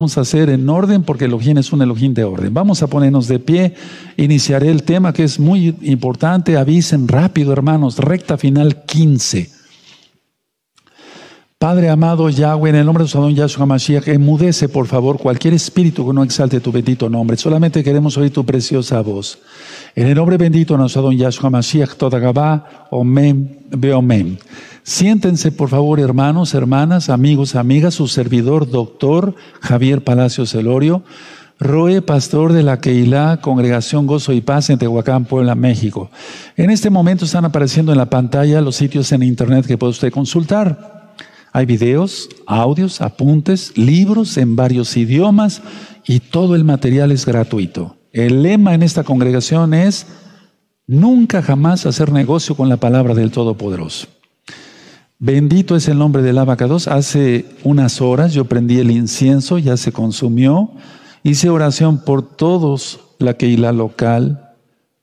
Vamos a hacer en orden porque Elohim es un Elohim de orden. Vamos a ponernos de pie. Iniciaré el tema que es muy importante. Avisen rápido, hermanos. Recta final 15. Padre amado Yahweh, en el nombre de su Yahshua Mashiach, emudece por favor cualquier espíritu que no exalte tu bendito nombre. Solamente queremos oír tu preciosa voz. En el nombre bendito de nuestro Yahshua Mashiach, toda Gabá, Omen, Beomen. Siéntense, por favor, hermanos, hermanas, amigos, amigas, su servidor, doctor Javier Palacios Elorio, Roe, pastor de la Keilah, Congregación Gozo y Paz en Tehuacán, Puebla, México. En este momento están apareciendo en la pantalla los sitios en internet que puede usted consultar. Hay videos, audios, apuntes, libros en varios idiomas y todo el material es gratuito. El lema en esta congregación es nunca jamás hacer negocio con la palabra del Todopoderoso. Bendito es el nombre del abacados. Hace unas horas yo prendí el incienso, ya se consumió. Hice oración por todos, la Keila local,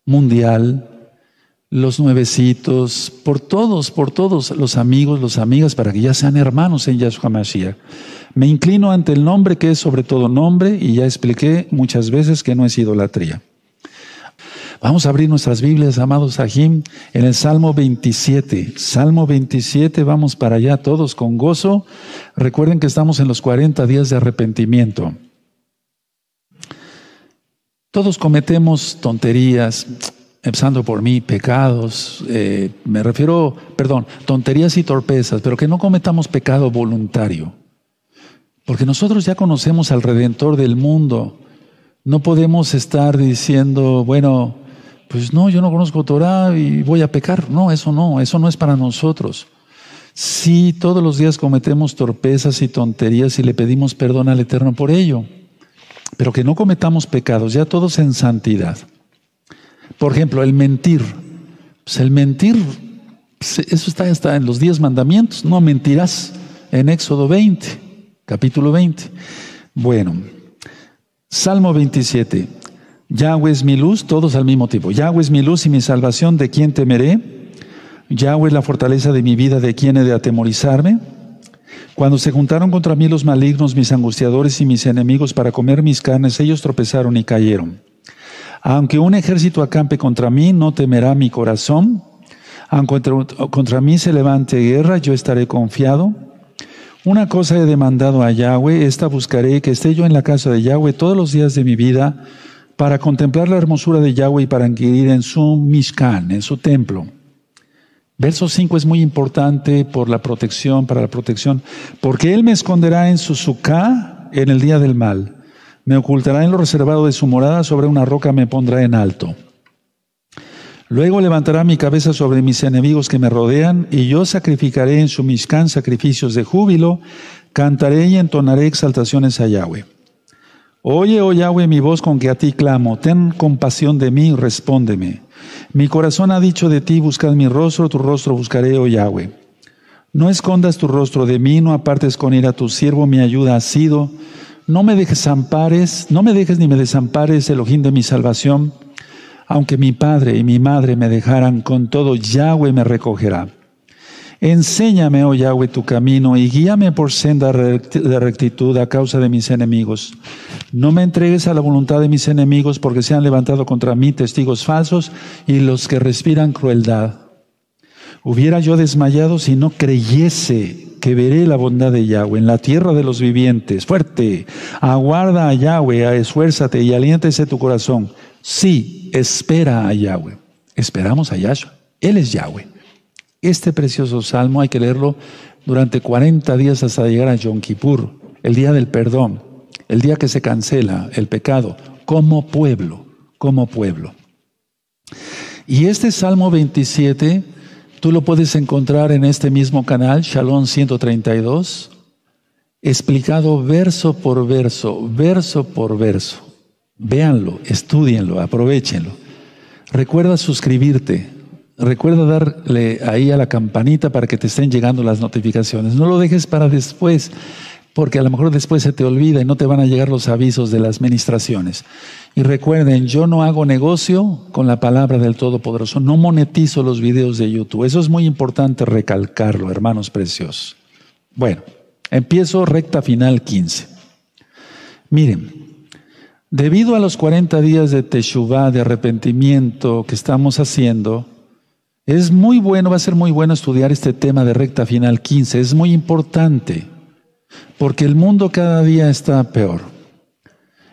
mundial, los nuevecitos, por todos, por todos los amigos, los amigas, para que ya sean hermanos en Yahshua Mashiach. Me inclino ante el nombre que es sobre todo nombre y ya expliqué muchas veces que no es idolatría. Vamos a abrir nuestras Biblias, amados Ajim, en el Salmo 27. Salmo 27, vamos para allá todos con gozo. Recuerden que estamos en los 40 días de arrepentimiento. Todos cometemos tonterías, empezando por mí, pecados, eh, me refiero, perdón, tonterías y torpezas, pero que no cometamos pecado voluntario. Porque nosotros ya conocemos al Redentor del mundo. No podemos estar diciendo, bueno, pues no, yo no conozco Torah y voy a pecar. No, eso no, eso no es para nosotros. Sí, todos los días cometemos torpezas y tonterías y le pedimos perdón al Eterno por ello, pero que no cometamos pecados, ya todos en santidad. Por ejemplo, el mentir. Pues el mentir, pues eso está, está en los diez mandamientos, no mentirás, en Éxodo 20, capítulo 20. Bueno, Salmo 27. Yahweh es mi luz, todos al mismo tiempo. Yahweh es mi luz y mi salvación, ¿de quién temeré? Yahweh es la fortaleza de mi vida, ¿de quién he de atemorizarme? Cuando se juntaron contra mí los malignos, mis angustiadores y mis enemigos para comer mis carnes, ellos tropezaron y cayeron. Aunque un ejército acampe contra mí, no temerá mi corazón. Aunque contra mí se levante guerra, yo estaré confiado. Una cosa he demandado a Yahweh, esta buscaré, que esté yo en la casa de Yahweh todos los días de mi vida, para contemplar la hermosura de Yahweh y para adquirir en su Mishkan, en su templo. Verso 5 es muy importante por la protección, para la protección, porque Él me esconderá en su suká en el día del mal, me ocultará en lo reservado de su morada, sobre una roca me pondrá en alto. Luego levantará mi cabeza sobre mis enemigos que me rodean, y yo sacrificaré en su Mishkan sacrificios de júbilo, cantaré y entonaré exaltaciones a Yahweh. Oye, oh Yahweh, mi voz con que a ti clamo, ten compasión de mí respóndeme. Mi corazón ha dicho de ti, buscad mi rostro, tu rostro buscaré, oh Yahweh. No escondas tu rostro de mí, no apartes con ira tu siervo, mi ayuda ha sido. No me desampares, no me dejes ni me desampares, Elohim de mi salvación. Aunque mi padre y mi madre me dejaran, con todo Yahweh me recogerá. Enséñame, oh Yahweh, tu camino y guíame por senda de rectitud a causa de mis enemigos. No me entregues a la voluntad de mis enemigos porque se han levantado contra mí testigos falsos y los que respiran crueldad. Hubiera yo desmayado si no creyese que veré la bondad de Yahweh en la tierra de los vivientes. Fuerte, aguarda a Yahweh, esfuérzate y aliéntese tu corazón. Sí, espera a Yahweh. Esperamos a Yahshua. Él es Yahweh. Este precioso salmo hay que leerlo durante 40 días hasta llegar a Yom Kippur, el día del perdón, el día que se cancela el pecado, como pueblo, como pueblo. Y este Salmo 27, tú lo puedes encontrar en este mismo canal, Shalom 132, explicado verso por verso, verso por verso. Véanlo, estudienlo, aprovechenlo. Recuerda suscribirte, Recuerda darle ahí a la campanita para que te estén llegando las notificaciones. No lo dejes para después, porque a lo mejor después se te olvida y no te van a llegar los avisos de las ministraciones. Y recuerden, yo no hago negocio con la palabra del Todopoderoso, no monetizo los videos de YouTube. Eso es muy importante recalcarlo, hermanos preciosos. Bueno, empiezo recta final 15. Miren, debido a los 40 días de Teshuvah, de arrepentimiento que estamos haciendo, es muy bueno, va a ser muy bueno estudiar este tema de recta final 15. Es muy importante porque el mundo cada día está peor.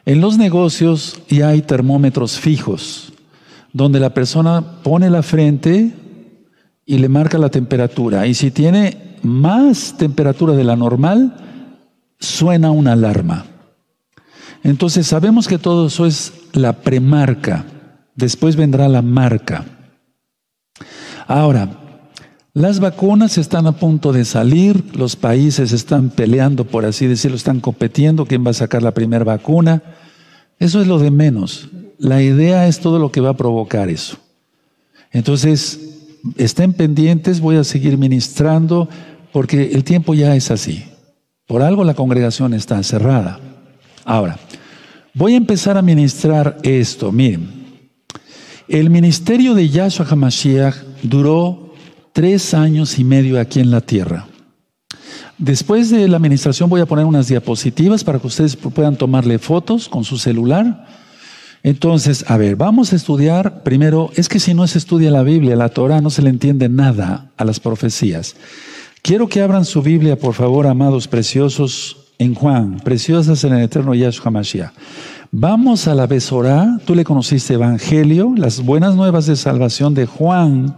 En los negocios ya hay termómetros fijos donde la persona pone la frente y le marca la temperatura. Y si tiene más temperatura de la normal, suena una alarma. Entonces sabemos que todo eso es la premarca. Después vendrá la marca. Ahora, las vacunas están a punto de salir, los países están peleando, por así decirlo, están competiendo quién va a sacar la primera vacuna. Eso es lo de menos. La idea es todo lo que va a provocar eso. Entonces, estén pendientes, voy a seguir ministrando porque el tiempo ya es así. Por algo la congregación está cerrada. Ahora, voy a empezar a ministrar esto. Miren, el ministerio de Yahshua HaMashiach duró tres años y medio aquí en la tierra. Después de la administración voy a poner unas diapositivas para que ustedes puedan tomarle fotos con su celular. Entonces, a ver, vamos a estudiar primero, es que si no se estudia la Biblia, la Torah, no se le entiende nada a las profecías. Quiero que abran su Biblia, por favor, amados preciosos, en Juan, preciosas en el eterno Yahshua Mashiach. Vamos a la Besorá, tú le conociste Evangelio, las buenas nuevas de salvación de Juan.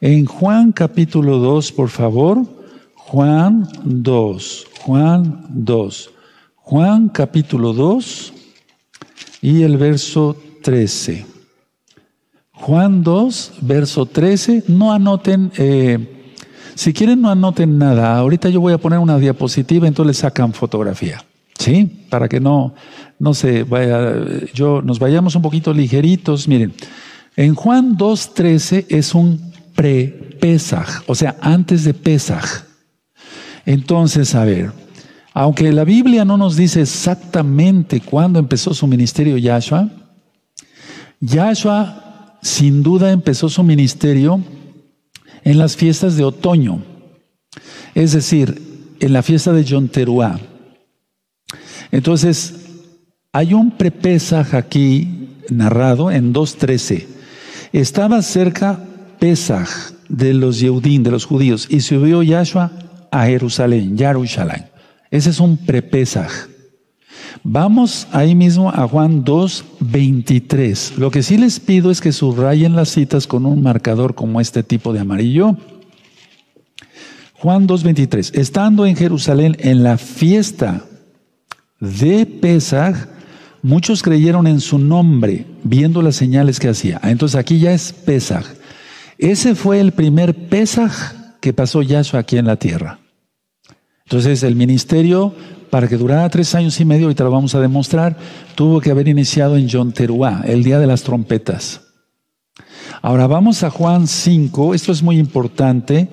En Juan capítulo 2, por favor. Juan 2, Juan 2. Juan capítulo 2 y el verso 13. Juan 2, verso 13. No anoten. Eh, si quieren, no anoten nada. Ahorita yo voy a poner una diapositiva, entonces le sacan fotografía. ¿Sí? Para que no, no se vaya, yo, nos vayamos un poquito ligeritos. Miren, en Juan 2.13 es un pre-Pesaj, o sea, antes de Pesaj. Entonces, a ver, aunque la Biblia no nos dice exactamente cuándo empezó su ministerio Yahshua, Yahshua sin duda empezó su ministerio en las fiestas de otoño, es decir, en la fiesta de Yonteruá. Entonces, hay un prepesaj aquí narrado en 2.13. Estaba cerca Pesaj de los Yeudín, de los judíos, y subió Yahshua a Jerusalén, Jerusalén. Ese es un prepesaj. Vamos ahí mismo a Juan 2.23. Lo que sí les pido es que subrayen las citas con un marcador como este tipo de amarillo. Juan 2.23. Estando en Jerusalén en la fiesta de Pesaj, muchos creyeron en su nombre, viendo las señales que hacía. Ah, entonces aquí ya es Pesaj. Ese fue el primer Pesaj que pasó Yahshua aquí en la tierra. Entonces el ministerio para que durara tres años y medio, ahorita lo vamos a demostrar, tuvo que haber iniciado en Yonteruá, el día de las trompetas. Ahora vamos a Juan 5, esto es muy importante.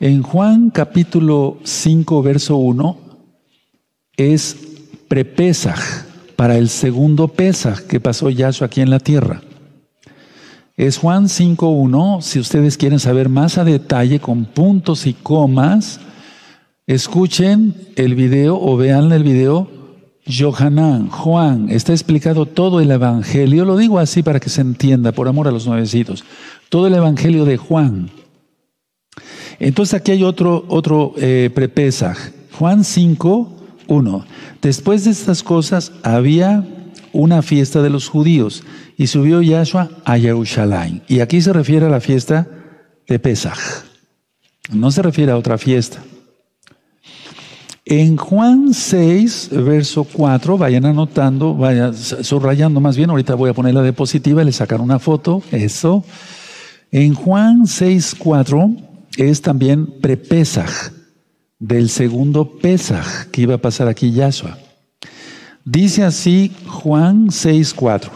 En Juan capítulo 5, verso 1, es prepesaj para el segundo pesaj que pasó Yahshua aquí en la tierra. Es Juan 5.1, si ustedes quieren saber más a detalle con puntos y comas, Escuchen el video o vean el video. Johanán, Juan, está explicado todo el Evangelio. Lo digo así para que se entienda, por amor a los nuevecitos. Todo el Evangelio de Juan. Entonces aquí hay otro, otro eh, prepesaj. Juan 5, 1. Después de estas cosas había una fiesta de los judíos y subió Yahshua a Jerusalén. Y aquí se refiere a la fiesta de Pesaj. No se refiere a otra fiesta. En Juan 6, verso 4, vayan anotando, vayan subrayando más bien, ahorita voy a poner la diapositiva y le sacar una foto, eso. En Juan 6, 4 es también prepesaj, del segundo pesaj que iba a pasar aquí Yahshua. Dice así Juan 6, 4,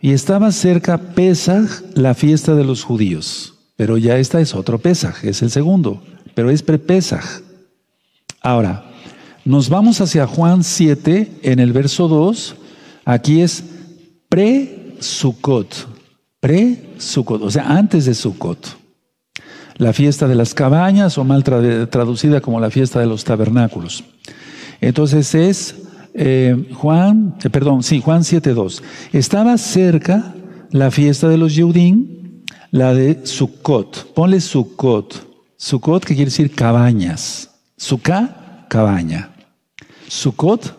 y estaba cerca Pesaj, la fiesta de los judíos, pero ya esta es otro pesaj, es el segundo, pero es prepesaj. Ahora, nos vamos hacia Juan 7 en el verso 2. Aquí es pre-Sukkot. Pre-Sukkot, o sea, antes de Sukkot. La fiesta de las cabañas o mal traducida como la fiesta de los tabernáculos. Entonces es eh, Juan, eh, perdón, sí, Juan 7.2. Estaba cerca la fiesta de los Yehudim, la de Sukkot. Ponle Sukkot. Sukkot que quiere decir cabañas. Sukkah, cabaña. Sukkot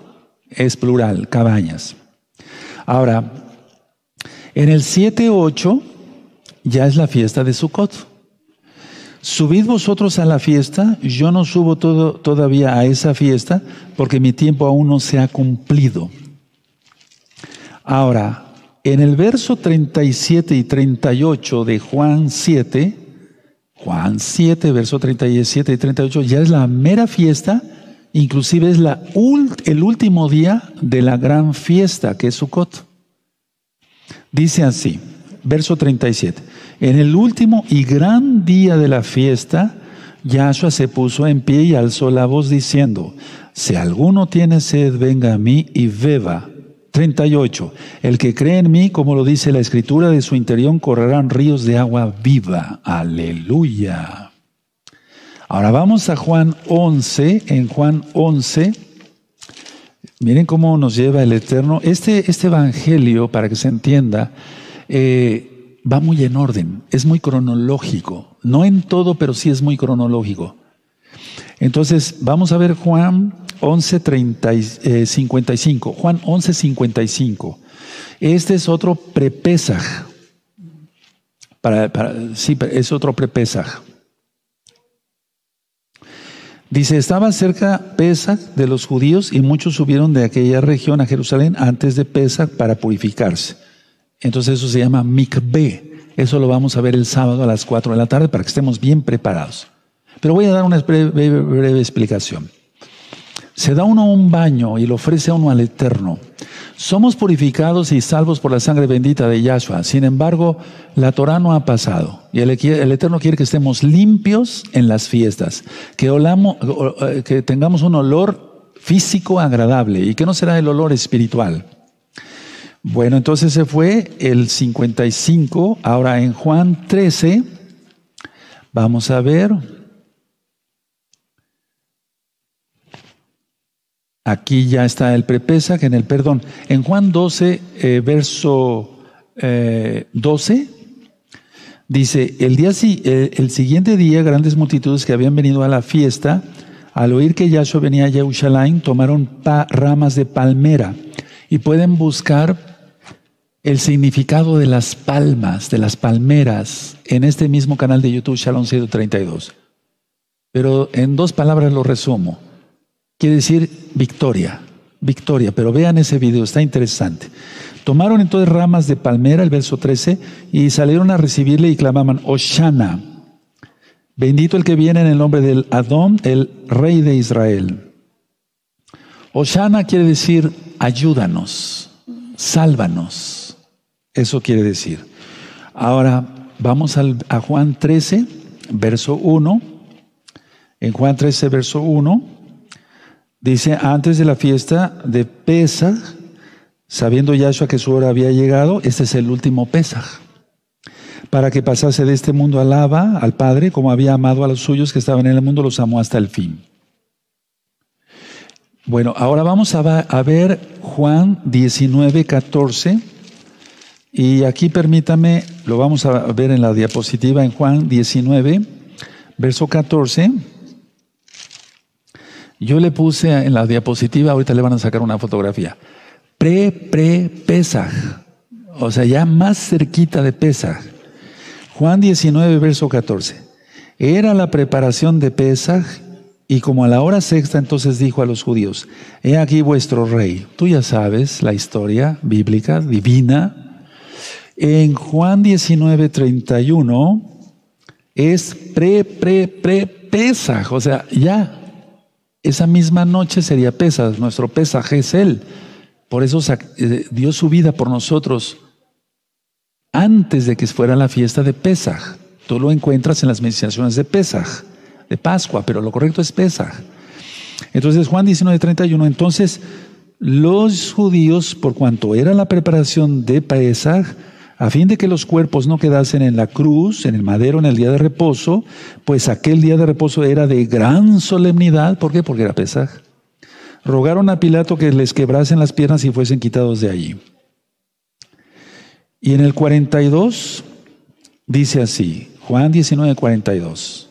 es plural, cabañas. Ahora, en el 7.8 ya es la fiesta de Sukkot. Subid vosotros a la fiesta, yo no subo todo, todavía a esa fiesta porque mi tiempo aún no se ha cumplido. Ahora, en el verso 37 y 38 de Juan 7, Juan 7, verso 37 y 38, ya es la mera fiesta, inclusive es la el último día de la gran fiesta que es Sukkot. Dice así, verso 37, en el último y gran día de la fiesta, Yahshua se puso en pie y alzó la voz diciendo, si alguno tiene sed, venga a mí y beba. 38. El que cree en mí, como lo dice la escritura, de su interior correrán ríos de agua viva. Aleluya. Ahora vamos a Juan 11. En Juan 11, miren cómo nos lleva el Eterno. Este, este Evangelio, para que se entienda, eh, va muy en orden, es muy cronológico. No en todo, pero sí es muy cronológico. Entonces, vamos a ver Juan 11, 55. Eh, Juan 11, 55. Este es otro prepesaj. Para, sí, es otro prepesaj. Dice, estaba cerca Pesach de los judíos y muchos subieron de aquella región a Jerusalén antes de Pesach para purificarse. Entonces eso se llama mikve. Eso lo vamos a ver el sábado a las 4 de la tarde para que estemos bien preparados. Pero voy a dar una breve explicación. Se da uno un baño y lo ofrece a uno al Eterno. Somos purificados y salvos por la sangre bendita de Yahshua. Sin embargo, la Torah no ha pasado. Y el, Eterno quiere que estemos limpios en las fiestas, que, eh, que tengamos un olor físico agradable y que no será el olor espiritual. Bueno, entonces se fue el 55. Ahora en Juan 13, vamos a ver. Aquí ya está el prepesa, que en el perdón. En Juan 12, eh, verso 12, eh, dice, el, día, eh, el siguiente día grandes multitudes que habían venido a la fiesta, al oír que Yahshua venía a Jerusalén, tomaron ramas de palmera. Y pueden buscar el significado de las palmas, de las palmeras, en este mismo canal de YouTube, Shalom 132. Pero en dos palabras lo resumo. Quiere decir victoria, victoria. Pero vean ese video, está interesante. Tomaron entonces ramas de palmera, el verso 13, y salieron a recibirle y clamaban, Oshana, bendito el que viene en el nombre del Adón, el rey de Israel. Oshana quiere decir, ayúdanos, sálvanos. Eso quiere decir. Ahora, vamos a Juan 13, verso 1. En Juan 13, verso 1. Dice, antes de la fiesta de Pesaj, sabiendo Yahshua que su hora había llegado, este es el último Pesaj, para que pasase de este mundo al Abba, al Padre, como había amado a los suyos que estaban en el mundo, los amó hasta el fin. Bueno, ahora vamos a, ver Juan 19, 14. Y aquí permítame, lo vamos a ver en la diapositiva en Juan 19, verso 14. Yo le puse en la diapositiva, ahorita le van a sacar una fotografía. Pre, pre, Pesaj. O sea, ya más cerquita de Pesaj. Juan 19, verso 14. Era la preparación de Pesaj y como a la hora sexta entonces dijo a los judíos, he aquí vuestro rey. Tú ya sabes la historia bíblica, divina. En Juan 19, 31 es pre, pre, pre, Pesaj. O sea, ya esa misma noche sería Pesaj, nuestro Pesaj es Él. Por eso eh, dio su vida por nosotros antes de que fuera la fiesta de Pesaj. Tú lo encuentras en las meditaciones de Pesaj, de Pascua, pero lo correcto es Pesaj. Entonces Juan 19:31, entonces los judíos, por cuanto era la preparación de Pesaj, a fin de que los cuerpos no quedasen en la cruz, en el madero, en el día de reposo, pues aquel día de reposo era de gran solemnidad. ¿Por qué? Porque era Pesaj. rogaron a Pilato que les quebrasen las piernas y fuesen quitados de allí. Y en el 42 dice así, Juan 19, 42.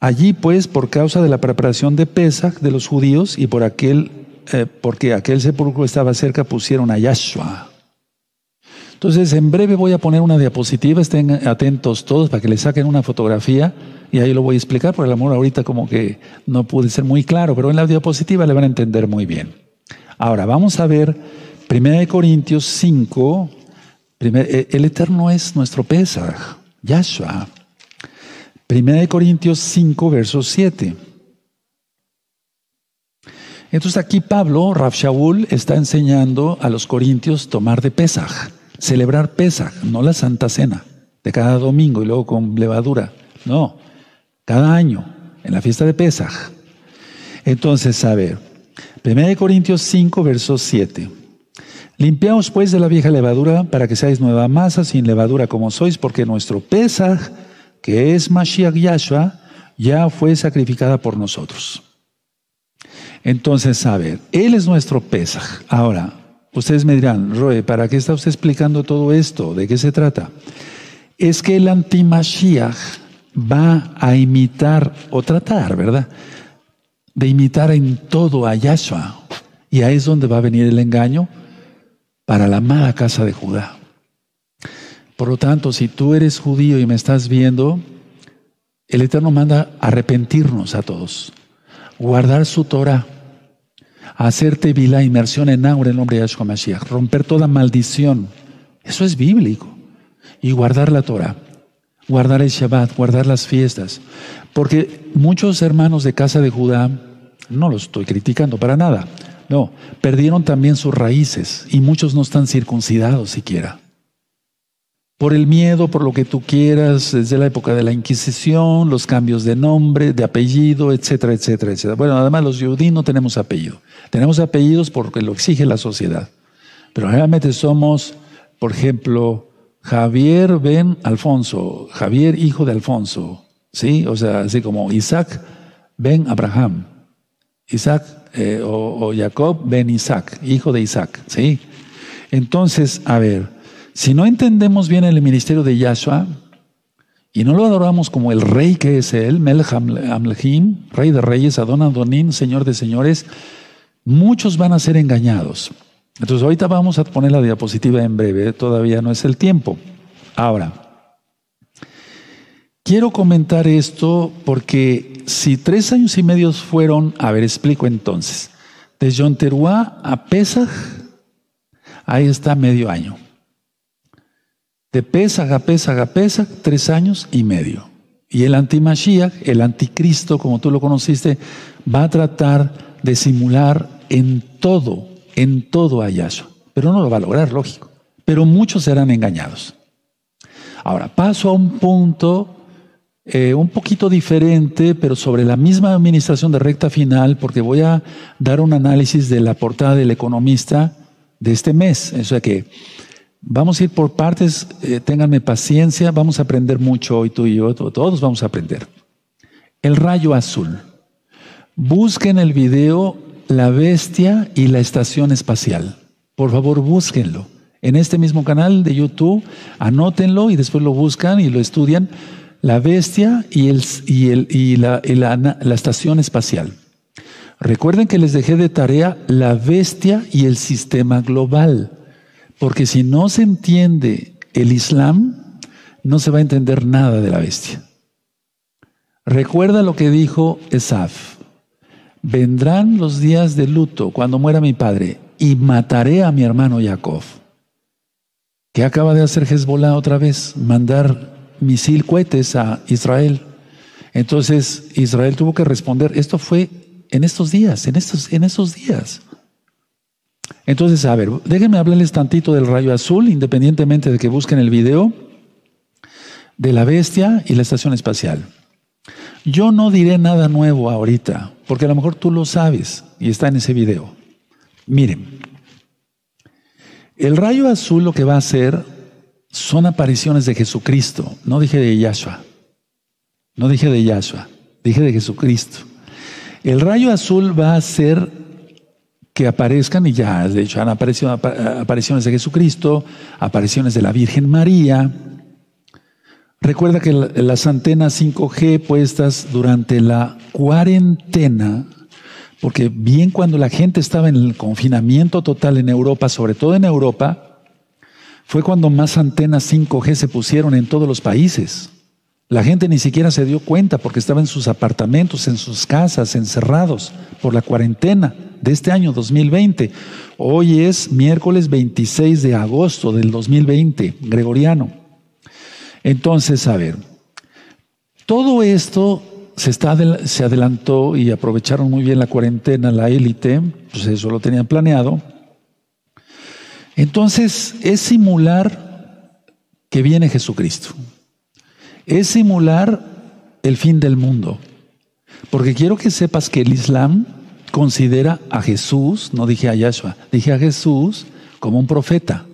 Allí pues, por causa de la preparación de Pesach de los judíos y por aquel, eh, porque aquel sepulcro estaba cerca, pusieron a Yahshua. Entonces, en breve voy a poner una diapositiva, estén atentos todos para que le saquen una fotografía y ahí lo voy a explicar, por el amor ahorita como que no pude ser muy claro, pero en la diapositiva le van a entender muy bien. Ahora, vamos a ver 1 Corintios 5, eh, el Eterno es nuestro Pesach, Yahshua. 1 Corintios 5, verso 7. Entonces aquí Pablo, Rav Shaul, está enseñando a los corintios tomar de Pesach, celebrar Pesach, no la Santa Cena, de cada domingo y luego con levadura. No, cada año, en la fiesta de Pesach. Entonces, a ver, 1 Corintios 5, verso 7. Limpiaos pues de la vieja levadura para que seáis nueva masa sin levadura como sois, porque nuestro Pesach, que es Mashiach Yahshua, ya fue sacrificada por nosotros. Entonces, a ver, Él es nuestro Pesach. Ahora, ustedes me dirán, Roe, ¿para qué está usted explicando todo esto? ¿De qué se trata? Es que el anti-Mashiach va a imitar o tratar, ¿verdad? De imitar en todo a Yahshua. Y ahí es donde va a venir el engaño para la amada casa de Judá. Por lo tanto, si tú eres judío y me estás viendo, el Eterno manda arrepentirnos a todos, guardar su Torah, hacerte vila, inmersión en agua en el nombre de Yahshua Mashiach, romper toda maldición. Eso es bíblico. Y guardar la Torah, guardar el Shabbat, guardar las fiestas. Porque muchos hermanos de casa de Judá, no los estoy criticando para nada, no, perdieron también sus raíces y muchos no están circuncidados siquiera. Por el miedo, por lo que tú quieras, desde la época de la Inquisición, los cambios de nombre, de apellido, etcétera, etcétera, etcétera. Bueno, además los judíos no tenemos apellido. Tenemos apellidos porque lo exige la sociedad. Pero realmente somos, por ejemplo, Javier ben Alfonso, Javier hijo de Alfonso, ¿sí? O sea, así como Isaac ben Abraham, Isaac eh, o, Jacob ben Isaac, hijo de Isaac, ¿sí? Entonces, a ver, si no entendemos bien el ministerio de Yahshua y no lo adoramos como el rey que es él, Amlechim, rey de reyes, Adon señor de señores, muchos van a ser engañados. Entonces, ahorita vamos a poner la diapositiva en breve, todavía no es el tiempo. Ahora, Quiero comentar esto porque si tres años y medio fueron, a ver, explico entonces, de Yonteruá a Pesach, ahí está medio año. De Pesach a Pesach a Pesach, tres años y medio. Y el antimashiach, el anticristo, como tú lo conociste, va a tratar de simular en todo, en todo a Yahshua. Pero no lo va a lograr, lógico. Pero muchos serán engañados. Ahora, paso a un punto eh, un poquito diferente, pero sobre la misma administración de recta final, porque voy a dar un análisis de la portada del economista de este mes. O sea que vamos a ir por partes, eh, ténganme paciencia, vamos a aprender mucho hoy tú y yo, todos vamos a aprender. El rayo azul. Busquen el video La bestia y la estación espacial. Por favor, búsquenlo. En este mismo canal de YouTube, anótenlo y después lo buscan y lo estudian la bestia y, el, y, el, y la, la, estación espacial. Recuerden que les dejé de tarea la bestia y el sistema global, porque si no se entiende el Islam, no se va a entender nada de la bestia. Recuerda lo que dijo Esaf. Vendrán los días de luto cuando muera mi padre y mataré a mi hermano Jacob. ¿Qué acaba de hacer Hezbollah otra vez? Mandar misil cohetes a Israel. Entonces Israel tuvo que responder, esto fue en estos días, en estos, en esos días. Entonces, a ver, déjenme hablarles tantito del rayo azul, independientemente de que busquen el video, de la bestia y la estación espacial. Yo no diré nada nuevo ahorita, porque a lo mejor tú lo sabes y está en ese video. Miren, el rayo azul lo que va a hacer son apariciones de Jesucristo. No dije de Yahshua. No dije de Yahshua. Dije de Jesucristo. El rayo azul va a ser que aparezcan, y ya de hecho han aparecido apariciones de Jesucristo, apariciones de la Virgen María. Recuerda que las antenas 5G puestas durante la cuarentena, porque bien cuando la gente estaba en el confinamiento total en Europa, sobre todo en Europa, fue cuando más antenas 5G se pusieron en todos los países. La gente ni siquiera se dio cuenta porque estaba en sus apartamentos, en sus casas, encerrados por la cuarentena de este año 2020. Hoy es miércoles 26 de agosto del 2020, gregoriano. Entonces, a ver, todo esto se, está, se adelantó y aprovecharon muy bien la cuarentena, la élite, pues eso lo tenían planeado. Entonces, es simular que viene Jesucristo es simular el fin del mundo. Porque quiero que sepas que el Islam considera a Jesús, no dije a Yahshua, dije a Jesús como un profeta.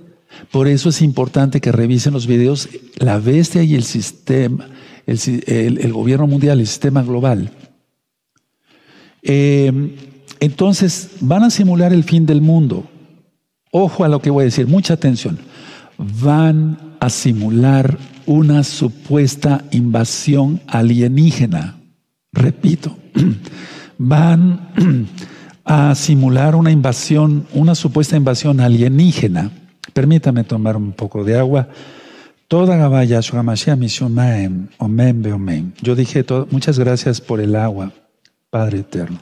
Por eso es importante que revisen los videos, la bestia y el sistema, el, gobierno mundial, el sistema global. Eh, entonces, van a simular el fin del mundo. Ojo a lo que voy a decir, mucha atención. Van a simular una supuesta invasión alienígena. Repito, van a simular una invasión, una supuesta invasión alienígena. Permítame tomar un poco de agua. Toda Gabaya. Yo dije todo, muchas gracias por el agua, Padre Eterno.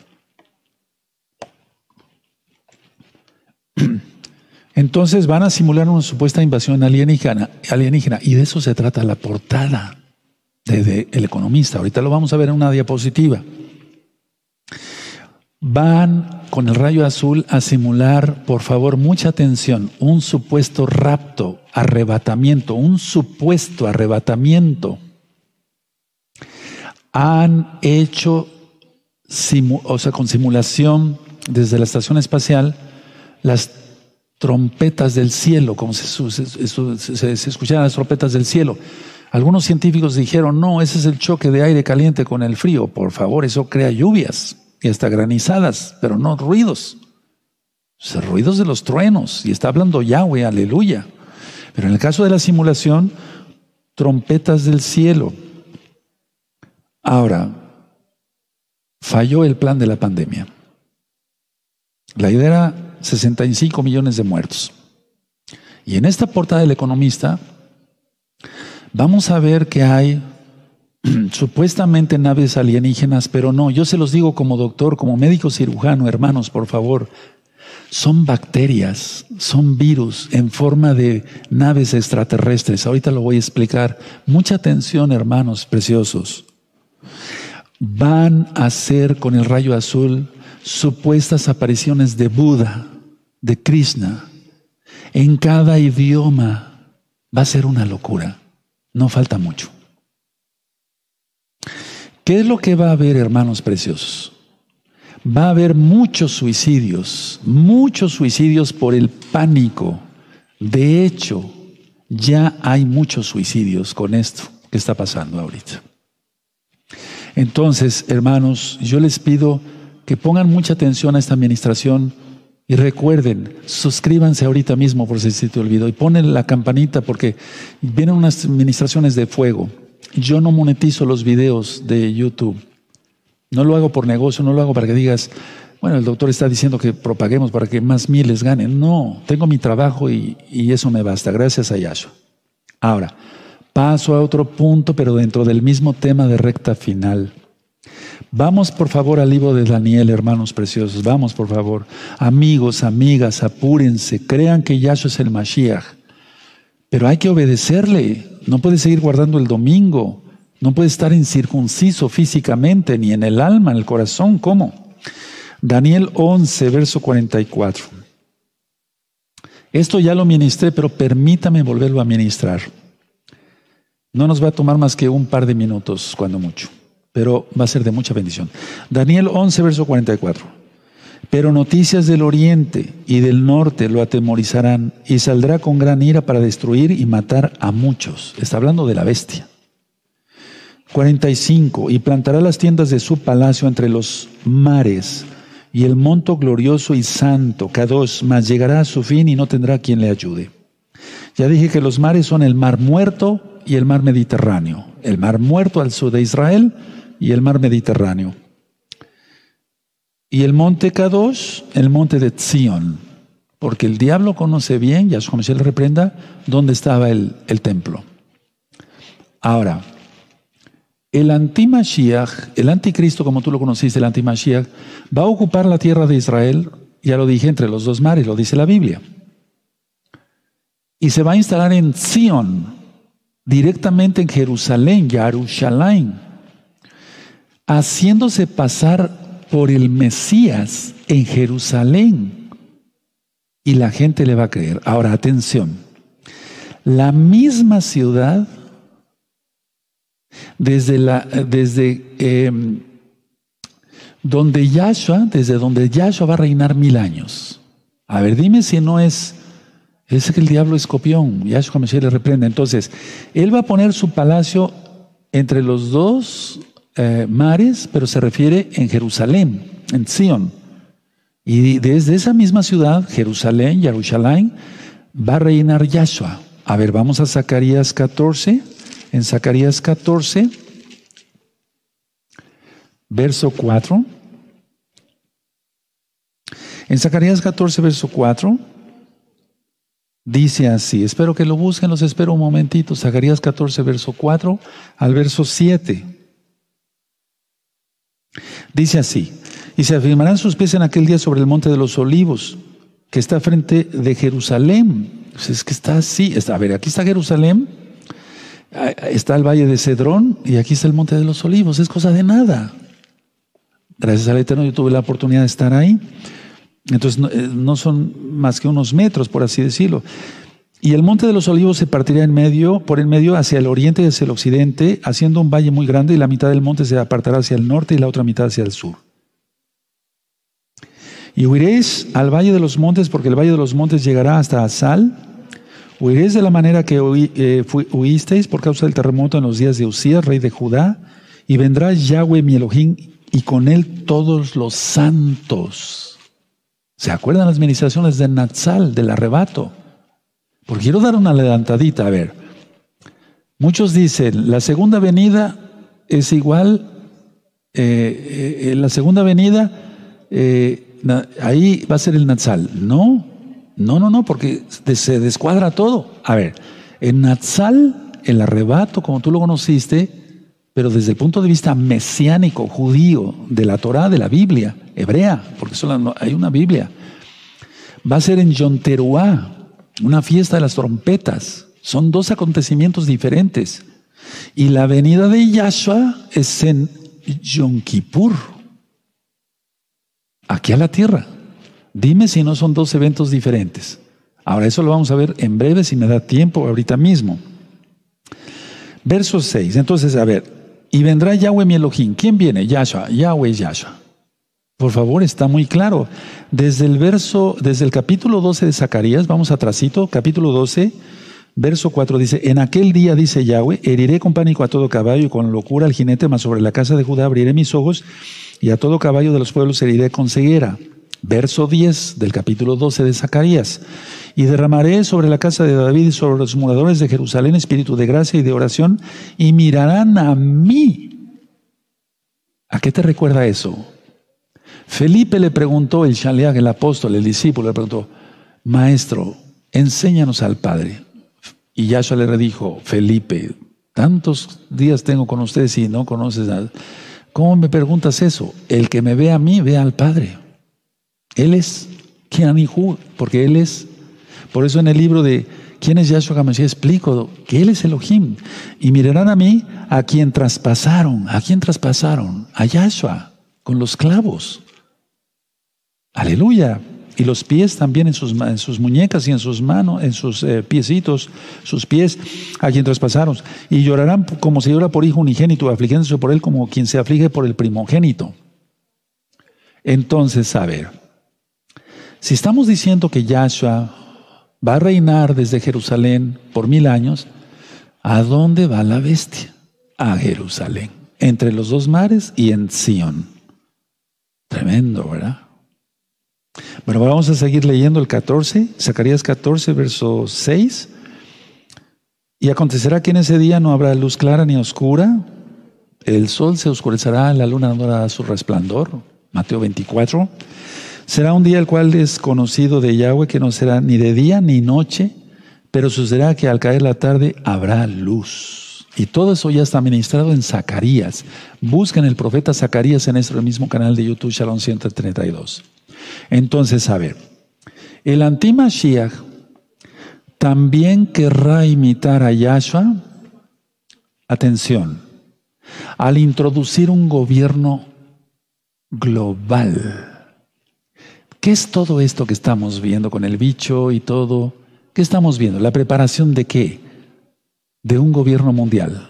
Entonces van a simular una supuesta invasión alienígena, alienígena y de eso se trata la portada de, El Economista. Ahorita lo vamos a ver en una diapositiva. Van con el rayo azul a simular, por favor, mucha atención, un supuesto rapto, arrebatamiento, un supuesto arrebatamiento. Han hecho, o sea, con simulación desde la estación espacial, las trompetas del cielo, como se, escuchaban las trompetas del cielo. Algunos científicos dijeron, no, ese es el choque de aire caliente con el frío. Por favor, eso crea lluvias y hasta granizadas, pero no ruidos. Ruidos de los truenos. Y está hablando Yahweh, aleluya. Pero en el caso de la simulación, trompetas del cielo. Ahora, falló el plan de la pandemia. La idea era 65 millones de muertos. Y en esta portada del economista vamos a ver que hay supuestamente naves alienígenas, pero no, yo se los digo como doctor, como médico cirujano, hermanos, por favor, son bacterias, son virus en forma de naves extraterrestres. Ahorita lo voy a explicar. Mucha atención, hermanos preciosos. Van a ser con el rayo azul supuestas apariciones de Buda, de Krishna en cada idioma va a ser una locura. No falta mucho. ¿Qué es lo que va a haber, hermanos preciosos? Va a haber muchos suicidios, muchos suicidios por el pánico. De hecho, ya hay muchos suicidios con esto que está pasando ahorita. Entonces, hermanos, yo les pido que pongan mucha atención a esta administración y recuerden, suscríbanse ahorita mismo por si se te olvidó y ponen la campanita porque vienen unas administraciones de fuego. Yo no monetizo los videos de YouTube. No lo hago por negocio, no lo hago para que digas, bueno, el doctor está diciendo que propaguemos para que más miles ganen. No, tengo mi trabajo y, y eso me basta. Gracias a Yahshua. Ahora, paso a otro punto, pero dentro del mismo tema de recta final. Vamos por favor al libro de Daniel, hermanos preciosos. Vamos por favor. Amigos, amigas, apúrense. Crean que Yahshua es el Mashiach. Pero hay que obedecerle. No puede seguir guardando el domingo. No puede estar incircunciso físicamente, ni en el alma, en el corazón. ¿Cómo? Daniel 11, verso 44. Esto ya lo ministré, pero permítame volverlo a ministrar. No nos va a tomar más que un par de minutos, cuando mucho pero va a ser de mucha bendición. Daniel 11, verso 44. Pero noticias del oriente y del norte lo atemorizarán y saldrá con gran ira para destruir y matar a muchos. Está hablando de la bestia. 45. Y plantará las tiendas de su palacio entre los mares y el monto glorioso y santo, Kadosh, mas llegará a su fin y no tendrá quien le ayude. Ya dije que los mares son el mar muerto y el mar Mediterráneo. El mar muerto al sur de Israel y el mar Mediterráneo. Y el monte Kadosh, el monte de Zion, porque el diablo conoce bien, Yahshua Mashiach le reprenda, dónde estaba el, el templo. Ahora, el antimashiach, el anticristo como tú lo conociste, el antimashiach, va a ocupar la tierra de Israel, ya lo dije, entre los dos mares, lo dice la Biblia. Y se va a instalar en Zion, directamente en Jerusalén, Yarushalayim, haciéndose pasar por el Mesías en Jerusalén. Y la gente le va a creer. Ahora, atención, la misma ciudad desde, la, desde em, donde Yahshua, desde donde Yahshua va a reinar mil años. A ver, dime si no es, es que el diablo es copión, Yahshua Mesías le reprende. Entonces, él va a poner su palacio entre los dos eh, mares, pero se refiere en Jerusalén, en Sion. Y desde esa misma ciudad, Jerusalén, Jerusalén, va a reinar Yahshua. A ver, vamos a Zacarías 14 en Zacarías 14, verso 4. En Zacarías 14, verso 4, dice así, espero que lo busquen, los espero un momentito, Zacarías 14, verso 4 al verso 7. Dice así, y se afirmarán sus pies en aquel día sobre el monte de los olivos, que está frente de Jerusalén. Pues es que está así, está, a ver, aquí está Jerusalén, está el valle de Cedrón y aquí está el monte de los olivos, es cosa de nada. Gracias al Eterno yo tuve la oportunidad de estar ahí. Entonces eh, no, son más que unos metros, por así decirlo. Y el monte de los olivos se partiría en medio, por el medio hacia el oriente y hacia el occidente, haciendo un valle muy grande y la mitad del monte se apartará hacia el norte y la otra mitad hacia el sur. Y huiréis al valle de los montes porque el valle de los montes llegará hasta Asal Huiréis de la manera que eh, huisteis por causa del terremoto en los días de Usías, rey de Judá, y vendrá Yahweh mi Elohim y con él todos los santos. ¿Se acuerdan las ministraciones de Natsal, del arrebato? Porque quiero dar una adelantadita, a ver. Muchos dicen, la segunda venida es igual, eh, eh, la segunda venida, ahí va a ser el Natsal. No, no, no, no, porque se descuadra todo. A ver, en Natsal, el arrebato, como tú lo conociste, pero desde el punto de vista mesiánico, judío, de la Torah, de la Biblia, hebrea, porque solo hay una Biblia, va a ser en Yonteruá, una fiesta de las trompetas. Son dos acontecimientos diferentes. Y la venida de Yahshua es en Yom Kippur, aquí a la tierra. Dime si no son dos eventos diferentes. Ahora, eso lo vamos a ver en breve, si me da tiempo, ahorita mismo. Verso 6. Entonces, a ver, y vendrá Yahweh mi Elohim. ¿Quién viene? Yahshua. Yahweh Yahshua. Por favor, está muy claro. Desde el verso, desde el capítulo 12 de Zacarías, vamos atrasito, capítulo 12, verso 4 dice, en aquel día, dice Yahweh, heriré con pánico a todo caballo y con locura al jinete, mas sobre la casa de Judá abriré mis ojos y a todo caballo de los pueblos heriré con ceguera verso 10 del capítulo 12 de Zacarías. Y derramaré sobre la casa de David y sobre los moradores de Jerusalén espíritu de gracia y de oración y mirarán a mí. ¿A qué te recuerda eso? Felipe le preguntó, el Shaleag, el apóstol, el discípulo, le preguntó, Maestro, enséñanos al Padre. Y Yahshua le redijo, Felipe, tantos días tengo con ustedes y no conoces nada. ¿Cómo me preguntas eso? El que me ve a mí, ve al Padre. Él es Kianihu, porque Él es. Por eso en el libro de ¿Quién es Yahshua HaMashiach? explico que Él es Elohim. Y mirarán a mí a quien traspasaron. ¿A quien traspasaron? A Yahshua, con los clavos. Aleluya. Y los pies también en sus, muñecas y en sus manos, en sus eh, piecitos, sus pies, a quien traspasaron. Y llorarán como se llora por hijo unigénito, afligiéndose por él como quien se aflige por el primogénito. Entonces, a ver, si estamos diciendo que Yahshua va a reinar desde Jerusalén por mil años, ¿a dónde va la bestia? A Jerusalén, entre los dos mares y en Sion. Tremendo, ¿verdad? Bueno, vamos a seguir leyendo el 14, Zacarías 14, verso 6. Y acontecerá que en ese día no habrá luz clara ni oscura, el sol se oscurecerá, la luna no dará su resplandor. Mateo 24. Será un día el cual es conocido de Yahweh, que no será ni de día ni noche, pero sucederá que al caer la tarde habrá luz. Y todo eso ya está ministrado en Zacarías. Busquen el profeta Zacarías en este mismo canal de YouTube, Shalom 132. Entonces, a ver, el antimashiach también querrá imitar a Yahshua. Atención, al introducir un gobierno global. ¿Qué es todo esto que estamos viendo con el bicho y todo? ¿Qué estamos viendo? ¿La preparación de qué? De un gobierno mundial.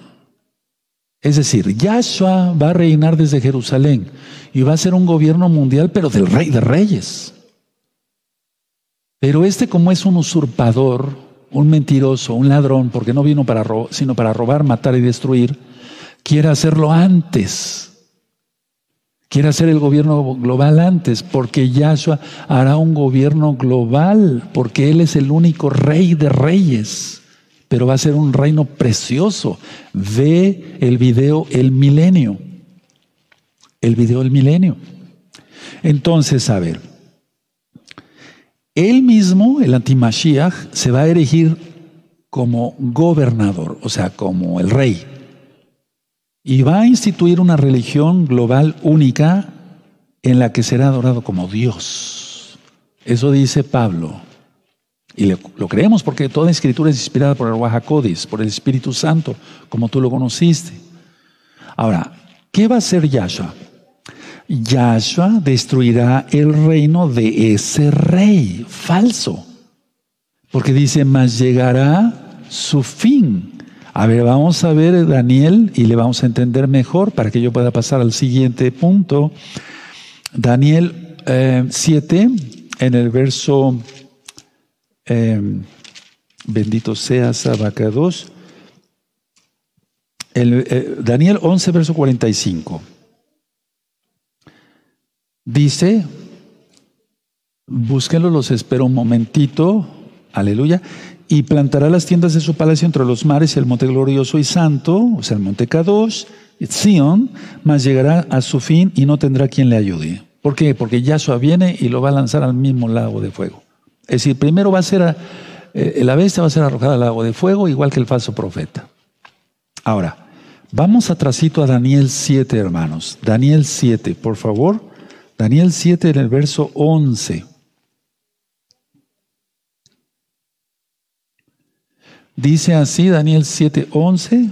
Es decir, Yahshua va a reinar desde Jerusalén y va a ser un gobierno mundial, pero del rey de reyes. Pero este como es un usurpador, un mentiroso, un ladrón, porque no vino para robar, sino para robar, matar y destruir, quiere hacerlo antes. Quiere hacer el gobierno global antes, porque Yahshua hará un gobierno global, porque Él es el único rey de reyes, pero va a ser un reino precioso. Ve el video El Milenio. El video El Milenio. Entonces, a ver, él mismo, el antimashiach, se va a erigir como gobernador, o sea, como el rey. Y va a instituir una religión global única en la que será adorado como Dios. Eso dice Pablo. Y lo creemos porque toda escritura es inspirada por el Wahakodis, por el Espíritu Santo, como tú lo conociste. Ahora, ¿qué va a hacer Yahshua? Yahshua destruirá el reino de ese rey falso. Porque dice, mas llegará su fin. A ver, vamos a ver Daniel y le vamos a entender mejor para que yo pueda pasar al siguiente punto. Daniel 7, eh, en el verso, eh, bendito sea Sabacados, el, eh, Daniel 11, verso 45. Dice, búsquenlo, los espero un momentito, aleluya y plantará las tiendas de su palacio entre los mares el monte glorioso y santo, o sea, el monte Kadosh, Zion, mas llegará a su fin y no tendrá quien le ayude. ¿Por qué? Porque Yahshua viene y lo va a lanzar al mismo lago de fuego. Es decir, primero va a ser, eh, la bestia va a ser arrojada al lago de fuego, igual que el falso profeta. Ahora, vamos atrasito a Daniel 7, hermanos. Daniel 7, por favor. Daniel 7 en el verso 11. Dice así Daniel 7:11.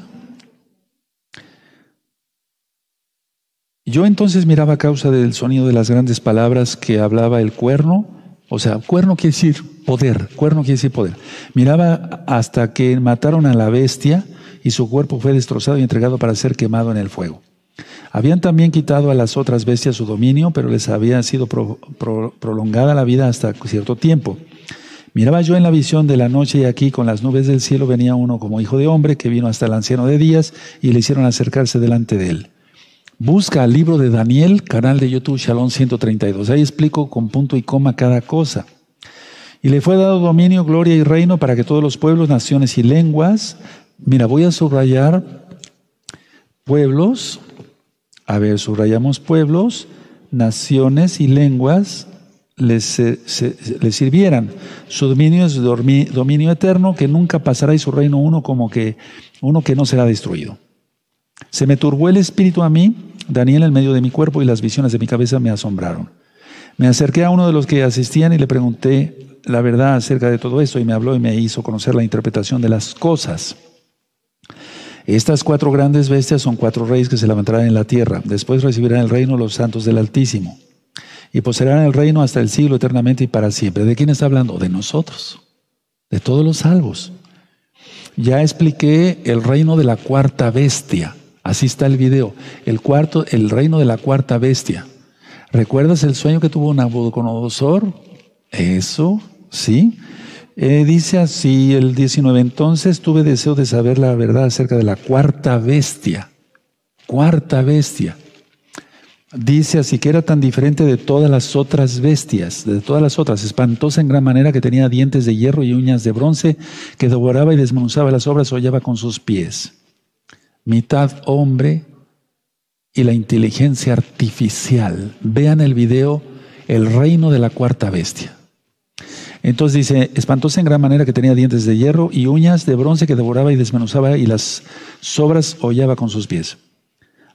Yo entonces miraba a causa del sonido de las grandes palabras que hablaba el cuerno, o sea, cuerno quiere decir poder, cuerno quiere decir poder. Miraba hasta que mataron a la bestia y su cuerpo fue destrozado y entregado para ser quemado en el fuego. Habían también quitado a las otras bestias su dominio, pero les había sido prolongada la vida hasta cierto tiempo. Miraba yo en la visión de la noche y aquí con las nubes del cielo venía uno como hijo de hombre que vino hasta el anciano de días y le hicieron acercarse delante de él. Busca el libro de Daniel, canal de YouTube Shalom 132. Ahí explico con punto y coma cada cosa. Y le fue dado dominio, gloria y reino para que todos los pueblos, naciones y lenguas. Mira, voy a subrayar pueblos. A ver, subrayamos pueblos, naciones y lenguas les, sirvieran. Su dominio es dominio eterno que nunca pasará y su reino uno como que uno que no será destruido. Se me turbó el espíritu a mí, Daniel en medio de mi cuerpo y las visiones de mi cabeza me asombraron. Me acerqué a uno de los que asistían y le pregunté la verdad acerca de todo esto y me habló y me hizo conocer la interpretación de las cosas. Estas cuatro grandes bestias son cuatro reyes que se levantarán en la tierra. Después recibirán el reino los santos del Altísimo y poseerán el reino hasta el siglo eternamente y para siempre. ¿De quién está hablando? De nosotros, de todos los salvos. Ya expliqué el reino de la cuarta bestia. Así está el video. El cuarto, el reino de la cuarta bestia. ¿Recuerdas el sueño que tuvo Nabucodonosor? Eso, sí. Eh, dice así el 19, entonces tuve deseo de saber la verdad acerca de la cuarta bestia. Cuarta bestia. Dice así que era tan diferente de todas las otras bestias, de todas las otras, espantosa en gran manera que tenía dientes de hierro y uñas de bronce, que devoraba y desmenuzaba las obras, hollaba con sus pies. Mitad hombre y la inteligencia artificial. Vean el video El reino de la cuarta bestia. Entonces dice, espantosa en gran manera que tenía dientes de hierro y uñas de bronce que devoraba y desmenuzaba y las sobras hollaba con sus pies.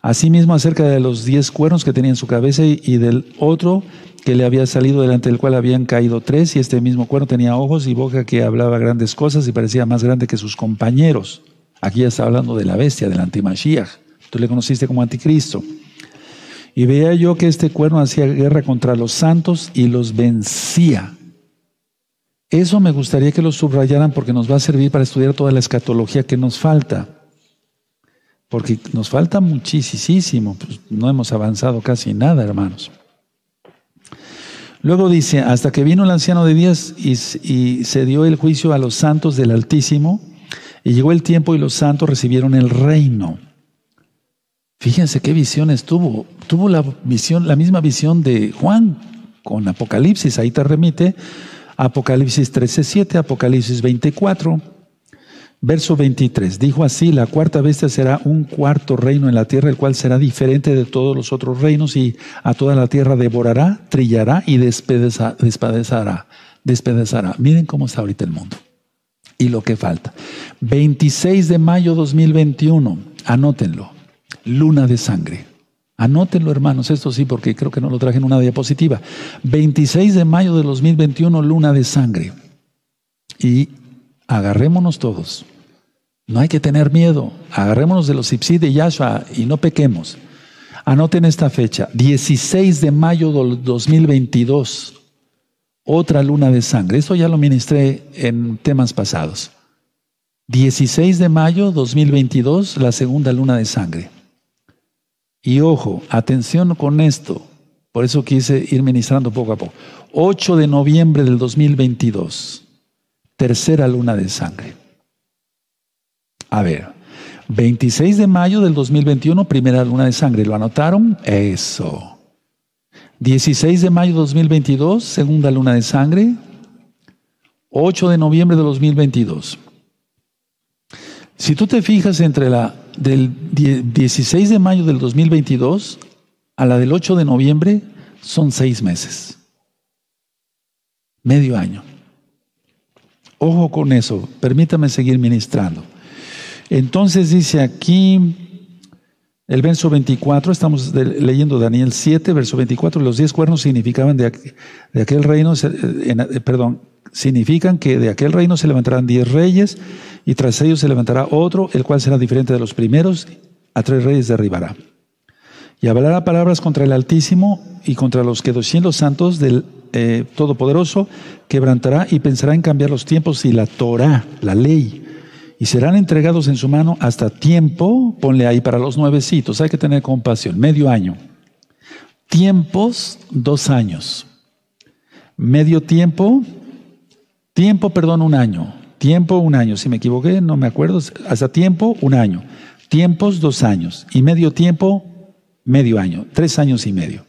Asimismo, acerca de los diez cuernos que tenía en su cabeza y del otro que le había salido delante del cual habían caído tres, y este mismo cuerno tenía ojos y boca que hablaba grandes cosas y parecía más grande que sus compañeros. Aquí ya está hablando de la bestia, del antimashiach. Tú le conociste como anticristo. Y veía yo que este cuerno hacía guerra contra los santos y los vencía. Eso me gustaría que lo subrayaran porque nos va a servir para estudiar toda la escatología que nos falta porque nos falta muchísimo, pues no hemos avanzado casi nada, hermanos. Luego dice, hasta que vino el anciano de días y, y, se dio el juicio a los santos del Altísimo, y llegó el tiempo y los santos recibieron el reino. Fíjense qué visiones tuvo. Tuvo la visión, la misma visión de Juan con Apocalipsis, ahí te remite Apocalipsis 13:7, Apocalipsis 24. Verso 23. Dijo así, la cuarta bestia será un cuarto reino en la tierra, el cual será diferente de todos los otros reinos y a toda la tierra devorará, trillará y despedazará. Despedazará. Miren cómo está ahorita el mundo. Y lo que falta. 26 de mayo 2021. Anótenlo. Luna de sangre. Anótenlo, hermanos, esto sí, porque creo que no lo traje en una diapositiva. 26 de mayo de 2021, luna de sangre. Y agarrémonos todos. No hay que tener miedo. Agarrémonos de los Ipsi de Yahshua y no pequemos. Anoten esta fecha, 16 de mayo del 2022, otra luna de sangre. Esto ya lo ministré en temas pasados. 16 de mayo 2022, la segunda luna de sangre. Y ojo, atención con esto. Por eso quise ir ministrando poco a poco. 8 de noviembre del 2022 tercera luna de sangre. A ver, 26 de mayo del 2021, primera luna de sangre. ¿Lo anotaron? Eso. 16 de mayo de 2022, segunda luna de sangre. 8 de noviembre de 2022. Si tú te fijas entre la del 16 de mayo del 2022 a la del 8 de noviembre, son seis meses. Medio año. Ojo con eso, permítame seguir ministrando. Entonces dice aquí el verso 24, estamos leyendo Daniel 7, verso 24, los diez cuernos significaban de, aquel reino, eh, perdón, significan que de aquel reino se levantarán diez reyes y tras ellos se levantará otro, el cual será diferente de los primeros, a tres reyes derribará. Y hablará palabras contra el Altísimo y contra los que los santos del eh, Todopoderoso, quebrantará y pensará en cambiar los tiempos y la Torah, la ley, y serán entregados en su mano hasta tiempo, ponle ahí para los nuevecitos, hay que tener compasión, medio año. Tiempos, dos años. Medio tiempo, tiempo, perdón, un año. Tiempo, un año. Si me equivoqué, no me acuerdo. Hasta tiempo, un año. Tiempos, dos años. Y medio tiempo, medio año. Tres años y medio.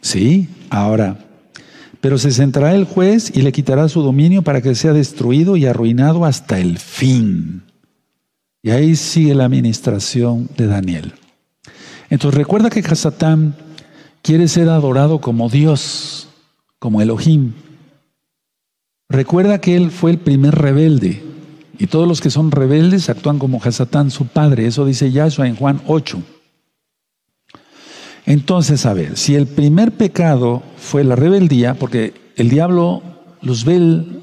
Sí, ahora. Pero se sentará el juez y le quitará su dominio para que sea destruido y arruinado hasta el fin. Y ahí sigue la administración de Daniel. Entonces recuerda que Hasatán quiere ser adorado como Dios, como Elohim. Recuerda que él fue el primer rebelde. Y todos los que son rebeldes actúan como Hasatán, su padre. Eso dice Yahshua en Juan 8. Entonces, a ver, si el primer pecado fue la rebeldía, porque el diablo, Luzbel,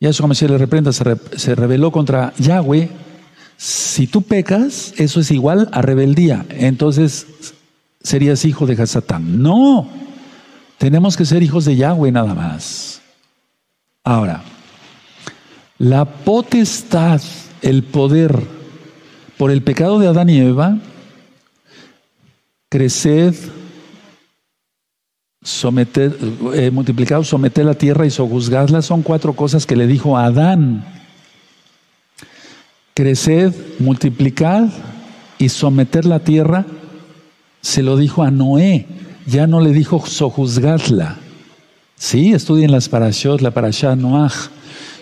ya eso como se le reprenda, se, rebeló contra Yahweh, si tú pecas, eso es igual a rebeldía. Entonces, serías hijo de Hasatán. No, tenemos que ser hijos de Yahweh nada más. Ahora, la potestad, el poder por el pecado de Adán y Eva, creced, someter, eh, multiplicad, someter la tierra y sojuzgadla, son cuatro cosas que le dijo a Adán. Creced, multiplicad y someter la tierra se lo dijo a Noé, ya no le dijo sojuzgadla. Sí, estudien las parashot, la parashá Noah.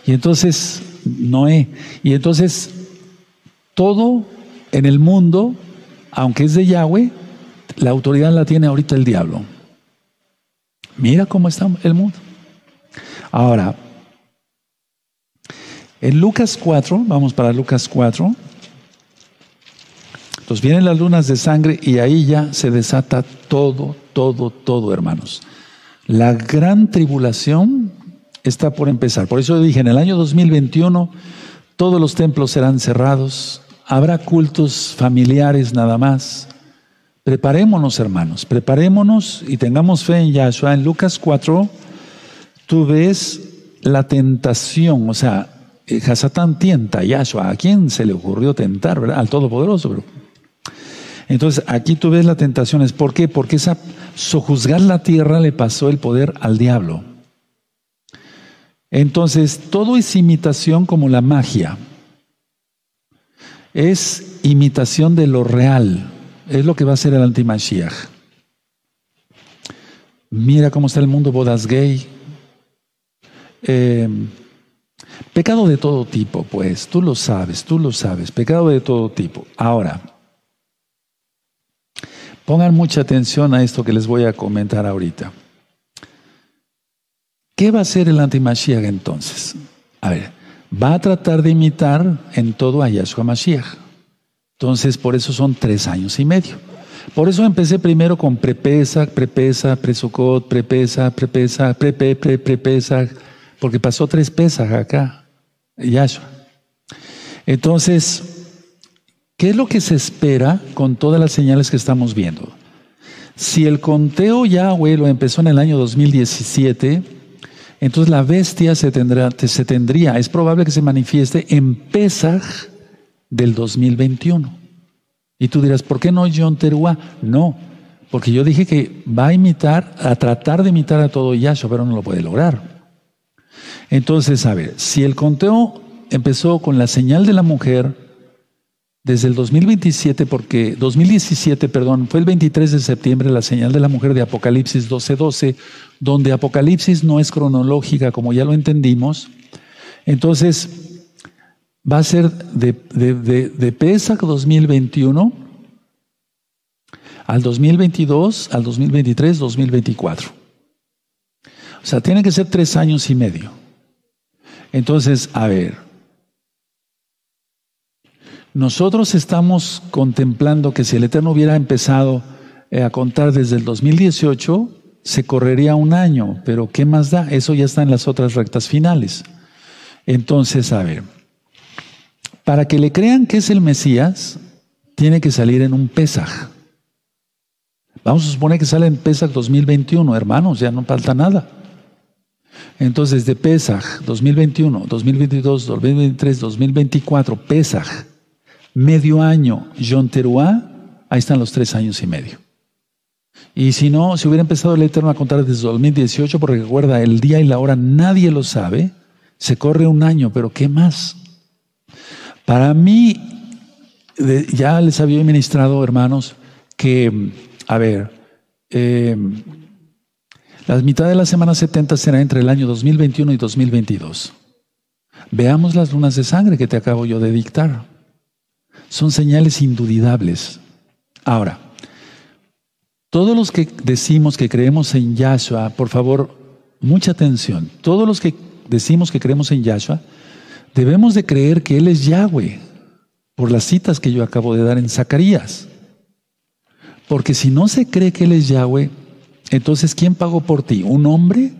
Y entonces, Noé. Y entonces, todo en el mundo, aunque es de Yahweh, la autoridad la tiene ahorita el diablo. Mira cómo está el mundo. Ahora, en Lucas 4, vamos para Lucas 4. Entonces vienen las lunas de sangre y ahí ya se desata todo, todo, todo, hermanos. La gran tribulación está por empezar. Por eso dije, en el año 2021 todos los templos serán cerrados, habrá cultos familiares nada más. Preparémonos, hermanos, preparémonos y tengamos fe en Yahshua. En Lucas 4, tú ves la tentación, o sea, Hasatán tienta a Yahshua. ¿A quién se le ocurrió tentar, verdad? Al Todopoderoso, pero entonces, aquí tú ves la tentación. ¿Por qué? Porque esa sojuzgar la tierra le pasó el poder al diablo. Entonces, todo es imitación como la magia. Es imitación de lo real. Es lo que va a ser el antimashiach. Mira cómo está el mundo bodas gay. Eh, pecado de todo tipo, pues, tú lo sabes, tú lo sabes, pecado de todo tipo. Ahora, Pongan mucha atención a esto que les voy a comentar ahorita. ¿Qué va a hacer el antimashiach entonces? A ver, va a tratar de imitar en todo a Yahshua Mashiach. Entonces, por eso son tres años y medio. Por eso empecé primero con prepesa, prepesa, presocot, prepesa, prepesa, prepe, pre, prepesa, porque pasó tres pesas acá, Yahshua. Entonces, ¿Qué es lo que se espera con todas las señales que estamos viendo? Si el conteo Yahweh lo empezó en el año 2017, entonces la bestia se, se tendría, es probable que se manifieste en Pesach del 2021. Y tú dirás, ¿por qué no John Teruá? No, porque yo dije que va a imitar, a tratar de imitar a todo Yahshua, pero no lo puede lograr. Entonces, a ver, si el conteo empezó con la señal de la mujer, desde el 2027, porque 2017, perdón, fue el 23 de septiembre la señal de la mujer de Apocalipsis 12:12, donde Apocalipsis no es cronológica, como ya lo entendimos. Entonces, va a ser de, de, de, de Pesach 2021 al 2022, al 2023, 2024. O sea, tiene que ser tres años y medio. Entonces, a ver, nosotros estamos contemplando que si el Eterno hubiera empezado eh, a contar desde el 2018, se correría un año, pero ¿qué más da? Eso ya está en las otras rectas finales. Entonces, a ver, para que le crean que es el Mesías, tiene que salir en un Pesaj. Vamos a suponer que sale en Pesaj 2021, hermanos, ya no falta nada. Entonces, de Pesaj 2021, 2022, 2023, 2024, Pesaj medio año John Teruá, ahí están los tres años y medio. Y si no, si hubiera empezado el Eterno a contar desde 2018, porque recuerda, el día y la hora nadie lo sabe, se corre un año, pero ¿qué más? Para mí, ya les había ministrado, hermanos, que, a ver, eh, la mitad de la semana 70 será entre el año 2021 y 2022. Veamos las lunas de sangre que te acabo yo de dictar. Son señales indudables. Ahora, todos los que decimos que creemos en Yahshua, por favor, mucha atención. Todos los que decimos que creemos en Yahshua, debemos de creer que Él es Yahweh, por las citas que yo acabo de dar en Zacarías. Porque si no se cree que Él es Yahweh, entonces ¿quién pagó por ti? ¿Un hombre?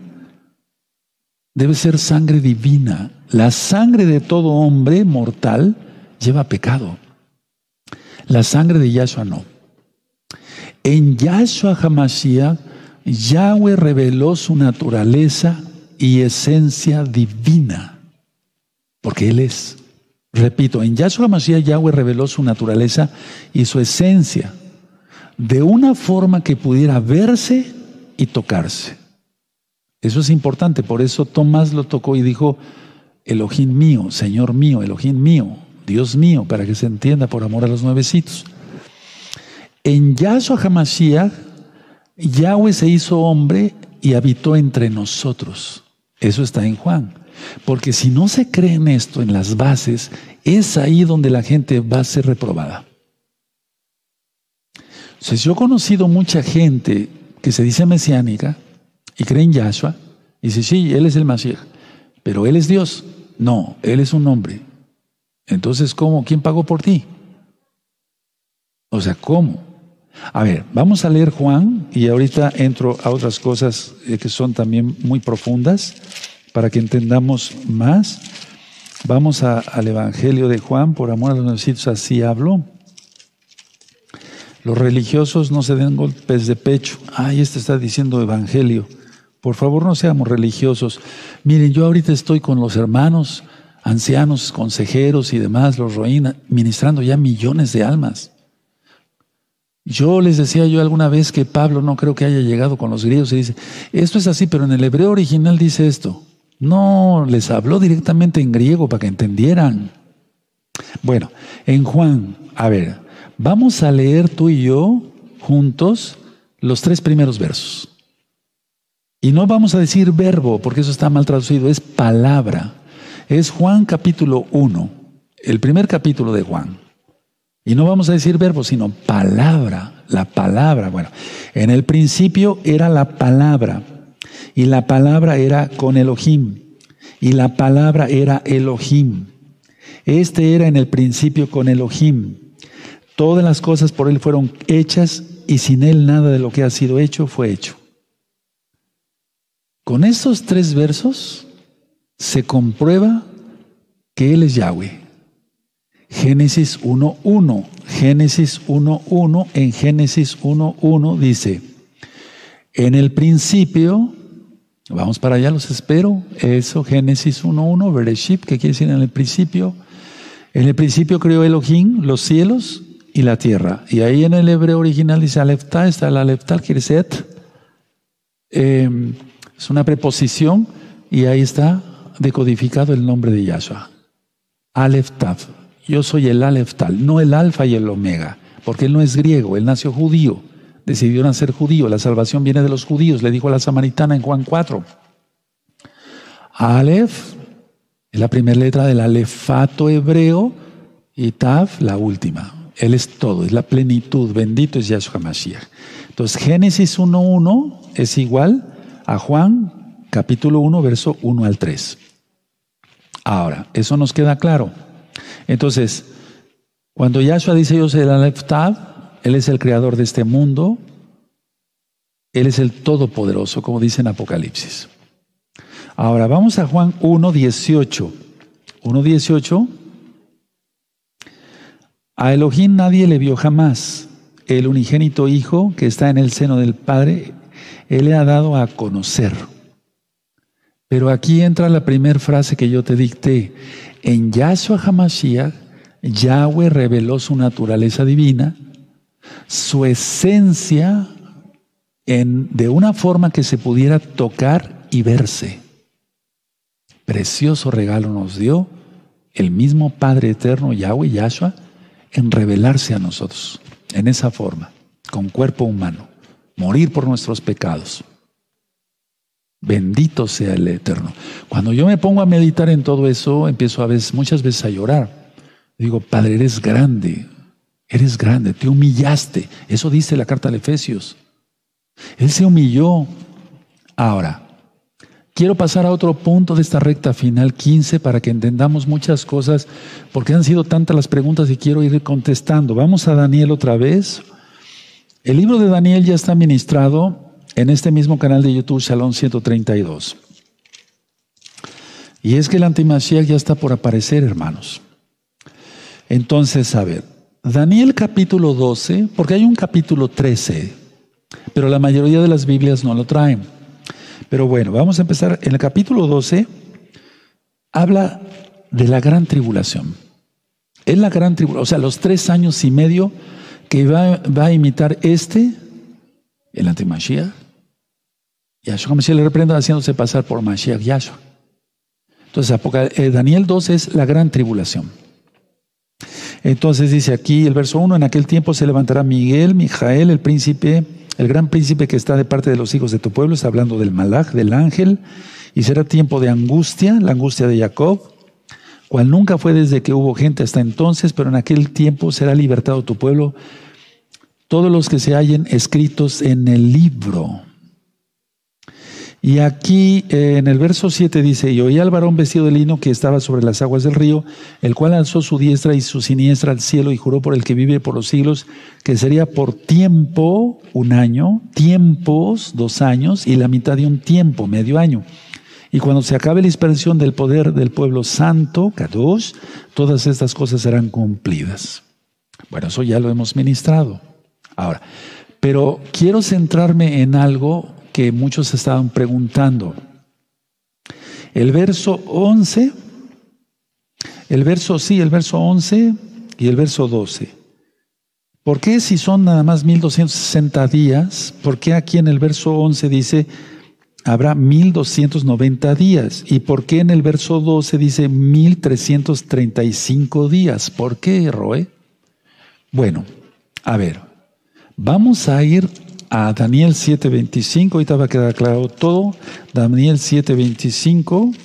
Debe ser sangre divina. La sangre de todo hombre mortal lleva pecado. La sangre de Yahshua no. En Yahshua Hamashiach, Yahweh reveló su naturaleza y esencia divina, porque Él es. Repito, en Yahshua Hamashiach, Yahweh reveló su naturaleza y su esencia de una forma que pudiera verse y tocarse. Eso es importante, por eso Tomás lo tocó y dijo, Elohim mío, Señor mío, Elohim mío. Dios mío, para que se entienda por amor a los nuevecitos. En Yahshua HaMashiach, Yahweh se hizo hombre y habitó entre nosotros. Eso está en Juan. Porque si no se cree en esto, en las bases, es ahí donde la gente va a ser reprobada. Si yo he conocido mucha gente que se dice mesiánica y cree en Yahshua y dice, sí, Él es el Mashiach, pero Él es Dios. No, Él es un hombre. Entonces, ¿cómo? ¿Quién pagó por ti? O sea, ¿cómo? A ver, vamos a leer Juan y ahorita entro a otras cosas eh, que son también muy profundas para que entendamos más. Vamos al Evangelio de Juan, por amor a los necesitos, así hablo. Los religiosos no se den golpes de pecho. Ay, este está diciendo Evangelio. Por favor, no seamos religiosos. Miren, yo ahorita estoy con los hermanos, ancianos, consejeros y demás, los roína, ministrando ya millones de almas. Yo les decía yo alguna vez que Pablo no creo que haya llegado con los griegos y dice, esto es así, pero en el hebreo original dice esto. No, les habló directamente en griego para que entendieran. Bueno, en Juan, a ver, vamos a leer tú y yo juntos los tres primeros versos. Y no vamos a decir verbo, porque eso está mal traducido, es palabra. Es Juan capítulo 1, el primer capítulo de Juan. Y no vamos a decir verbo, sino palabra, la palabra. Bueno, en el principio era la palabra, y la palabra era con Elohim, y la palabra era Elohim. Este era en el principio con Elohim. Todas las cosas por él fueron hechas, y sin él nada de lo que ha sido hecho fue hecho. Con estos tres versos se comprueba que Él es Yahweh. Génesis 1.1. Génesis 1.1. En Génesis 1.1 dice, en el principio, vamos para allá, los espero. Eso, Génesis 1.1, Bereshit, que quiere decir en el principio. En el principio creó Elohim los cielos y la tierra. Y ahí en el hebreo original dice Aleftá, está el Aleftá, quiere eh, es una preposición y ahí está decodificado el nombre de Yahshua. Aleph yo soy el Aleph no el alfa y el omega, porque él no es griego, él nació judío, decidió nacer judío, la salvación viene de los judíos, le dijo a la samaritana en Juan 4. Aleph es la primera letra del alefato hebreo y Tav la última. Él es todo, es la plenitud, bendito es Yahshua Mashiach. Entonces Génesis 1.1 es igual a Juan capítulo 1, verso 1 al 3. Ahora, eso nos queda claro. Entonces, cuando Yahshua dice yo soy el Aleftad, Él es el creador de este mundo, Él es el Todopoderoso, como dice en Apocalipsis. Ahora, vamos a Juan 1, 18. 1, 18. A Elohim nadie le vio jamás. El unigénito Hijo que está en el seno del Padre, Él le ha dado a conocer. Pero aquí entra la primera frase que yo te dicté. En Yahshua HaMashiach, Yahweh reveló su naturaleza divina, su esencia en, de una forma que se pudiera tocar y verse. Precioso regalo nos dio el mismo Padre Eterno, Yahweh, Yahshua, en revelarse a nosotros, en esa forma, con cuerpo humano, morir por nuestros pecados. Bendito sea el Eterno. Cuando yo me pongo a meditar en todo eso, empiezo a veces, muchas veces a llorar. Digo, Padre, eres grande, eres grande, te humillaste. Eso dice la carta de Efesios. Él se humilló. Ahora, quiero pasar a otro punto de esta recta final 15 para que entendamos muchas cosas, porque han sido tantas las preguntas y quiero ir contestando. Vamos a Daniel otra vez. El libro de Daniel ya está ministrado en este mismo canal de YouTube, Salón 132. Y es que el antimashiach ya está por aparecer, hermanos. Entonces, a ver, Daniel capítulo 12, porque hay un capítulo 13, pero la mayoría de las Biblias no lo traen. Pero bueno, vamos a empezar. En el capítulo 12 habla de la gran tribulación. Es la gran tribulación, o sea, los tres años y medio que va, va a imitar este, el antimashiach, Yahshua Mashiach le reprenda haciéndose pasar por Mashiach Yahshua. Entonces, eh, Daniel 2 es la gran tribulación. Entonces dice aquí el verso 1, en aquel tiempo se levantará Miguel, Mijael, el príncipe, el gran príncipe que está de parte de los hijos de tu pueblo, está hablando del malach, del ángel, y será tiempo de angustia, la angustia de Jacob, cual nunca fue desde que hubo gente hasta entonces, pero en aquel tiempo será libertado tu pueblo, todos los que se hallen escritos en el libro. Y aquí eh, en el verso 7 dice, y oí al varón vestido de lino que estaba sobre las aguas del río, el cual alzó su diestra y su siniestra al cielo y juró por el que vive por los siglos, que sería por tiempo un año, tiempos dos años y la mitad de un tiempo, medio año. Y cuando se acabe la dispersión del poder del pueblo santo, Kadosh, todas estas cosas serán cumplidas. Bueno, eso ya lo hemos ministrado. Ahora, pero quiero centrarme en algo que muchos estaban preguntando. El verso 11, el verso, sí, el verso 11 y el verso 12. ¿Por qué si son nada más 1260 días? ¿Por qué aquí en el verso 11 dice habrá 1290 días? ¿Y por qué en el verso 12 dice 1335 días? ¿Por qué, Roe? Bueno, a ver, vamos a ir a Daniel 7:25, ahorita va a quedar claro todo. Daniel 7:25,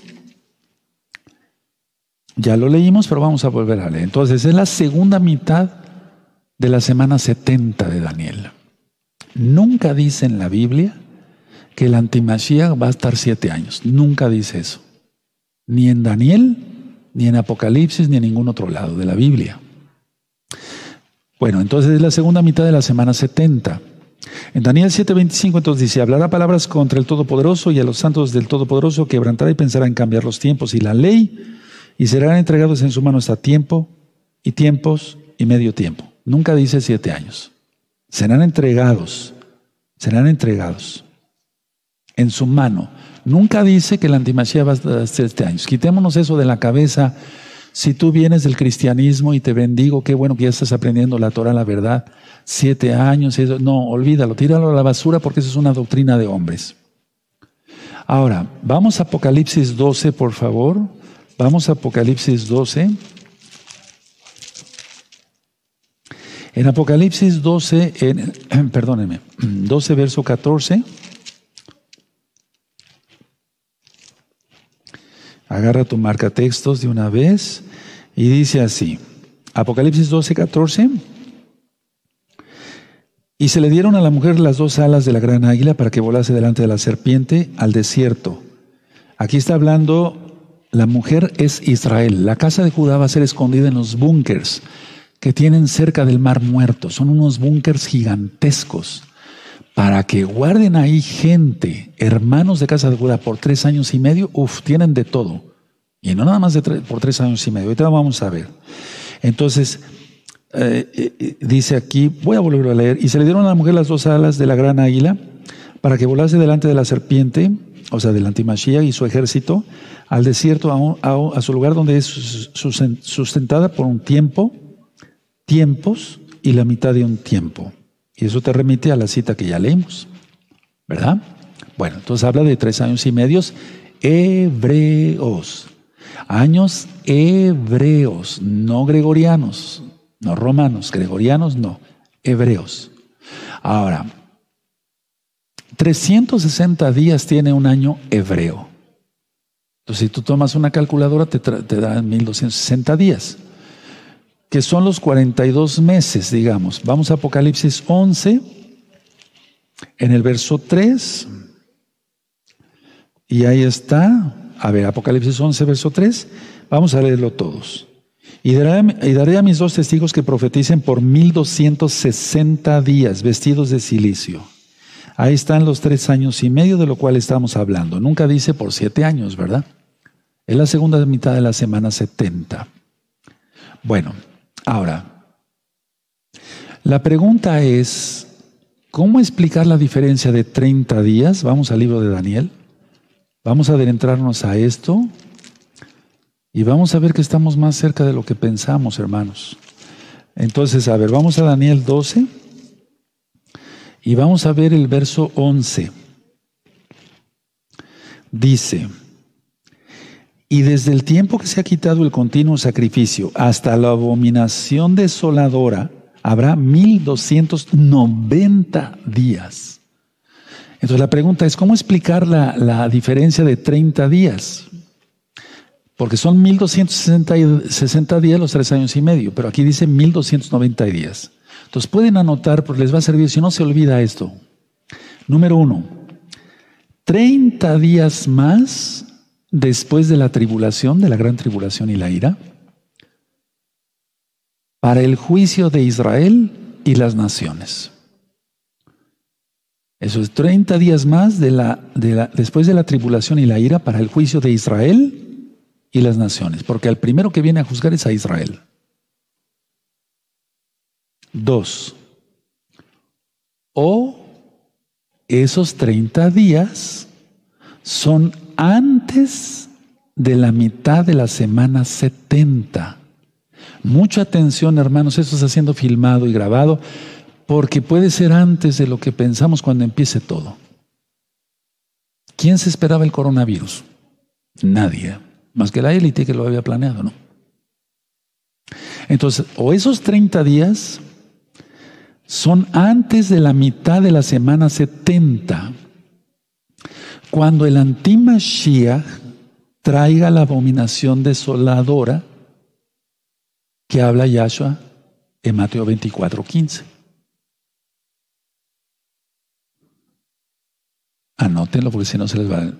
ya lo leímos, pero vamos a volver a leer. Entonces, es la segunda mitad de la semana 70 de Daniel. Nunca dice en la Biblia que el antimashiach va a estar siete años. Nunca dice eso. Ni en Daniel, ni en Apocalipsis, ni en ningún otro lado de la Biblia. Bueno, entonces es la segunda mitad de la semana 70. En Daniel 7:25 entonces dice, hablará palabras contra el Todopoderoso y a los santos del Todopoderoso quebrantará y pensará en cambiar los tiempos y la ley y serán entregados en su mano hasta tiempo y tiempos y medio tiempo. Nunca dice siete años. Serán entregados, serán entregados en su mano. Nunca dice que la antimachía va a ser siete años. Quitémonos eso de la cabeza. Si tú vienes del cristianismo y te bendigo, qué bueno que ya estás aprendiendo la Torah, la verdad siete años, eso. no, olvídalo, tíralo a la basura porque eso es una doctrina de hombres. Ahora, vamos a Apocalipsis 12, por favor. Vamos a Apocalipsis 12. En Apocalipsis 12, en, perdónenme, 12 verso 14. Agarra tu marca textos de una vez y dice así. Apocalipsis 12, 14. Y se le dieron a la mujer las dos alas de la gran águila para que volase delante de la serpiente al desierto. Aquí está hablando, la mujer es Israel. La casa de Judá va a ser escondida en los búnkers que tienen cerca del mar muerto. Son unos búnkers gigantescos para que guarden ahí gente, hermanos de casa de Judá, por tres años y medio. Uf, tienen de todo. Y no nada más de por tres años y medio. Ahorita vamos a ver. Entonces, eh, eh, dice aquí, voy a volver a leer, y se le dieron a la mujer las dos alas de la gran águila para que volase delante de la serpiente, o sea, del antimachía y su ejército, al desierto, a, a, su lugar donde es sustentada por un tiempo, tiempos y la mitad de un tiempo. Y eso te remite a la cita que ya leímos, ¿verdad? Bueno, entonces habla de tres años y medios hebreos. Años hebreos, no gregorianos, no romanos, gregorianos, no, hebreos. Ahora, 360 días tiene un año hebreo. Entonces, si tú tomas una calculadora, te, te da 1260 días, que son los 42 meses, digamos. Vamos a Apocalipsis 11, en el verso 3, y ahí está. A ver, Apocalipsis 11, verso 3. Vamos a leerlo todos. Y daré, a mis dos testigos que profeticen por 1260 días vestidos de silicio. Ahí están los tres años y medio de lo cual estamos hablando. Nunca dice por siete años, ¿verdad? Es la segunda mitad de la semana 70. Bueno, ahora, la pregunta es, ¿cómo explicar la diferencia de 30 días? Vamos al libro de Daniel. Vamos a adentrarnos a esto. Y vamos a ver que estamos más cerca de lo que pensamos, hermanos. Entonces, a ver, vamos a Daniel 12 y vamos a ver el verso 11. Dice, Y desde el tiempo que se ha quitado el continuo sacrificio hasta la abominación desoladora, habrá 1290 días. Entonces la pregunta es, ¿cómo explicar la, la diferencia de 30 días? Porque son 1260 días los tres años y medio, pero aquí dice 1290 días. Entonces pueden anotar, porque les va a servir, si no se olvida esto. Número uno, 30 días más después de la tribulación, de la gran tribulación y la ira, para el juicio de Israel y las naciones. Eso es 30 días más de la, después de la tribulación y la ira para el juicio de Israel y las naciones, porque el primero que viene a juzgar es a Israel. Dos, o esos 30 días son antes de la mitad de la semana 70. Mucha atención, hermanos, esto está siendo filmado y grabado porque puede ser antes de lo que pensamos cuando empiece todo. ¿Quién se esperaba el coronavirus? Nadie, más que la élite que lo había planeado, ¿no? Entonces, o esos 30 días son antes de la mitad de la semana 70 cuando el antimashiach traiga la abominación desoladora que habla Yahshua en Mateo 24, 15. Anótenlo porque si no se les va.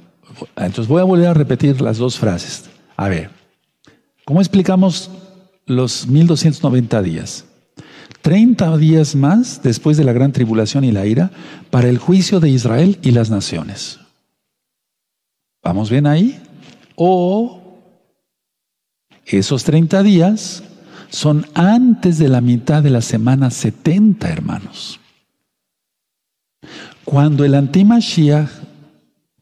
Entonces voy a volver a repetir las dos frases. A ver, ¿cómo explicamos los 1290 días? 30 días más después de la gran tribulación y la ira para el juicio de Israel y las naciones. ¿Vamos bien ahí? O esos 30 días son antes de la mitad de la semana 70, hermanos. Cuando el antimashiach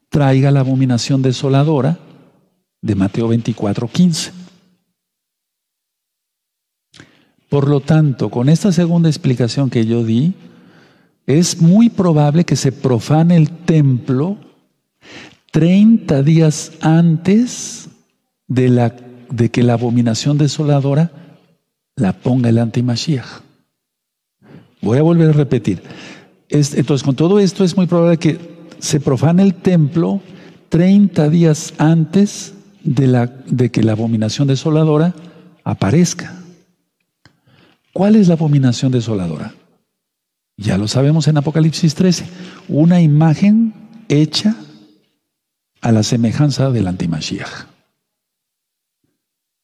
traiga la abominación desoladora de Mateo 24, 15. Por lo tanto, con esta segunda explicación que yo di, es muy probable que se profane el templo 30 días antes de, la, de que la abominación desoladora la ponga el antimashiach. Voy a volver a repetir. entonces, con todo esto es muy probable que se profane el templo 30 días antes de, la, de que la abominación desoladora aparezca. ¿Cuál es la abominación desoladora? Ya lo sabemos en Apocalipsis 13. Una imagen hecha a la semejanza del antimashiach.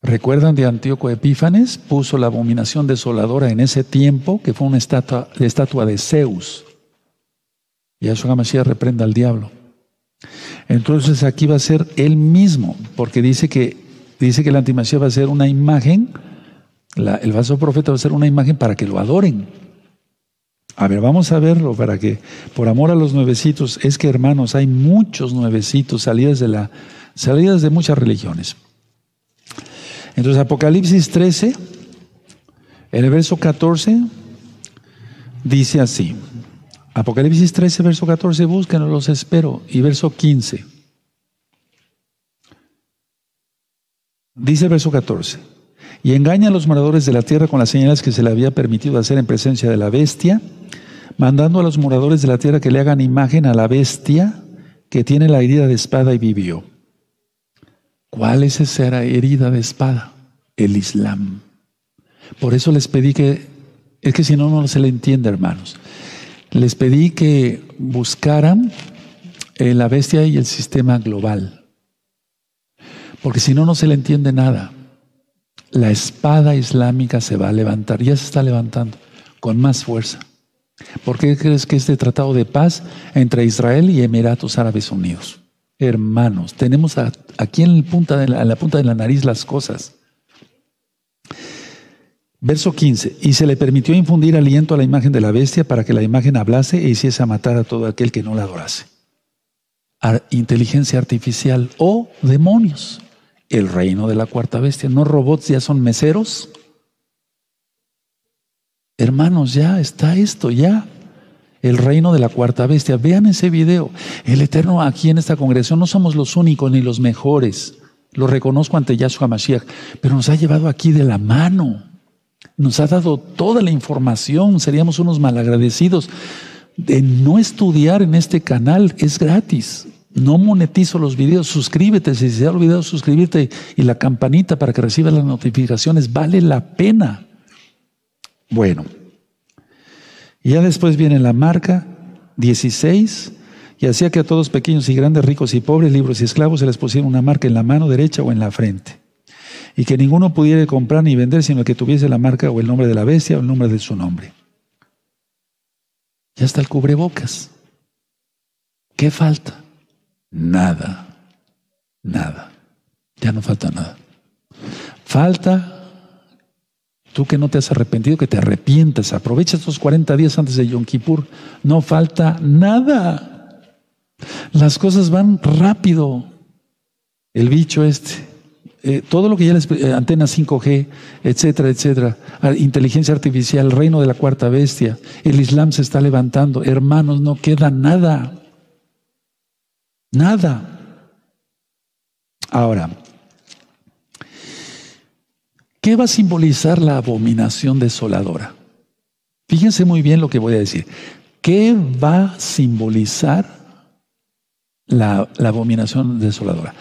¿Recuerdan de Antíoco Epífanes? Puso la abominación desoladora en ese tiempo, que fue una estatua, estatua de Zeus. Y Yahshua Mashiach reprenda al diablo. Entonces aquí va a ser él mismo, porque dice que, dice que el antimashiach va a ser una imagen, el falso profeta va a ser una imagen para que lo adoren. A ver, vamos a verlo para que, por amor a los nuevecitos, es que hermanos, hay muchos nuevecitos salidas de, la, salidas de muchas religiones. Entonces, Apocalipsis 13, en el verso 14, dice así. Apocalipsis 13, verso 14, búsquenos, los espero. Y verso 15. Dice el verso 14. Y engaña a los moradores de la tierra con las señales que se le había permitido hacer en presencia de la bestia mandando a los moradores de la tierra que le hagan imagen a la bestia que tiene la herida de espada y vivió. ¿Cuál es esa herida de espada? El Islam. Por eso les pedí que, es que si no, no se le entiende, hermanos. Les pedí que buscaran eh, la bestia y el sistema global. Porque si no, no se le entiende nada. La espada islámica se va a levantar, ya se está levantando con más fuerza. ¿Por qué crees que este tratado de paz entre Israel y Emiratos Árabes Unidos? Hermanos, tenemos aquí en punta de la, punta de la nariz las cosas. Verso 15, y se le permitió infundir aliento a la imagen de la bestia para que la imagen hablase e hiciese a matar a todo aquel que no la adorase. inteligencia artificial o demonios, el reino de la cuarta bestia. ¿No robots ya son meseros? Hermanos, ya está esto, ya. El reino de la cuarta bestia. Vean ese video. El Eterno aquí en esta congregación no somos los únicos ni los mejores. Lo reconozco ante Yahshua Mashiach, pero nos ha llevado aquí de la mano. Nos ha dado toda la información. Seríamos unos malagradecidos de no estudiar en este canal. Es gratis. No monetizo los videos. Suscríbete. Si se ha olvidado suscribirte y la campanita para que recibas las notificaciones. Vale la pena. Bueno. Ya después viene la marca 16 y hacía que a todos pequeños y grandes, ricos y pobres, libres y esclavos se les pusiera una marca en la mano derecha o en la frente. Y que ninguno pudiera comprar ni vender sino que tuviese la marca o el nombre de la bestia o el nombre de su nombre. Ya está el cubrebocas. ¿Qué falta? Nada. Nada. Ya no falta nada. Falta Tú que no te has arrepentido, que te arrepientas. Aprovecha estos 40 días antes de Yom Kippur. No falta nada. Las cosas van rápido. El bicho este, eh, todo lo que ya les, eh, antena 5G, etcétera, etcétera, inteligencia artificial, reino de la cuarta bestia, el Islam se está levantando. Hermanos, no queda nada. Nada. Ahora, ¿qué va a simbolizar la abominación desoladora? Fíjense muy bien lo que voy a decir. ¿Qué va a simbolizar la, abominación desoladora,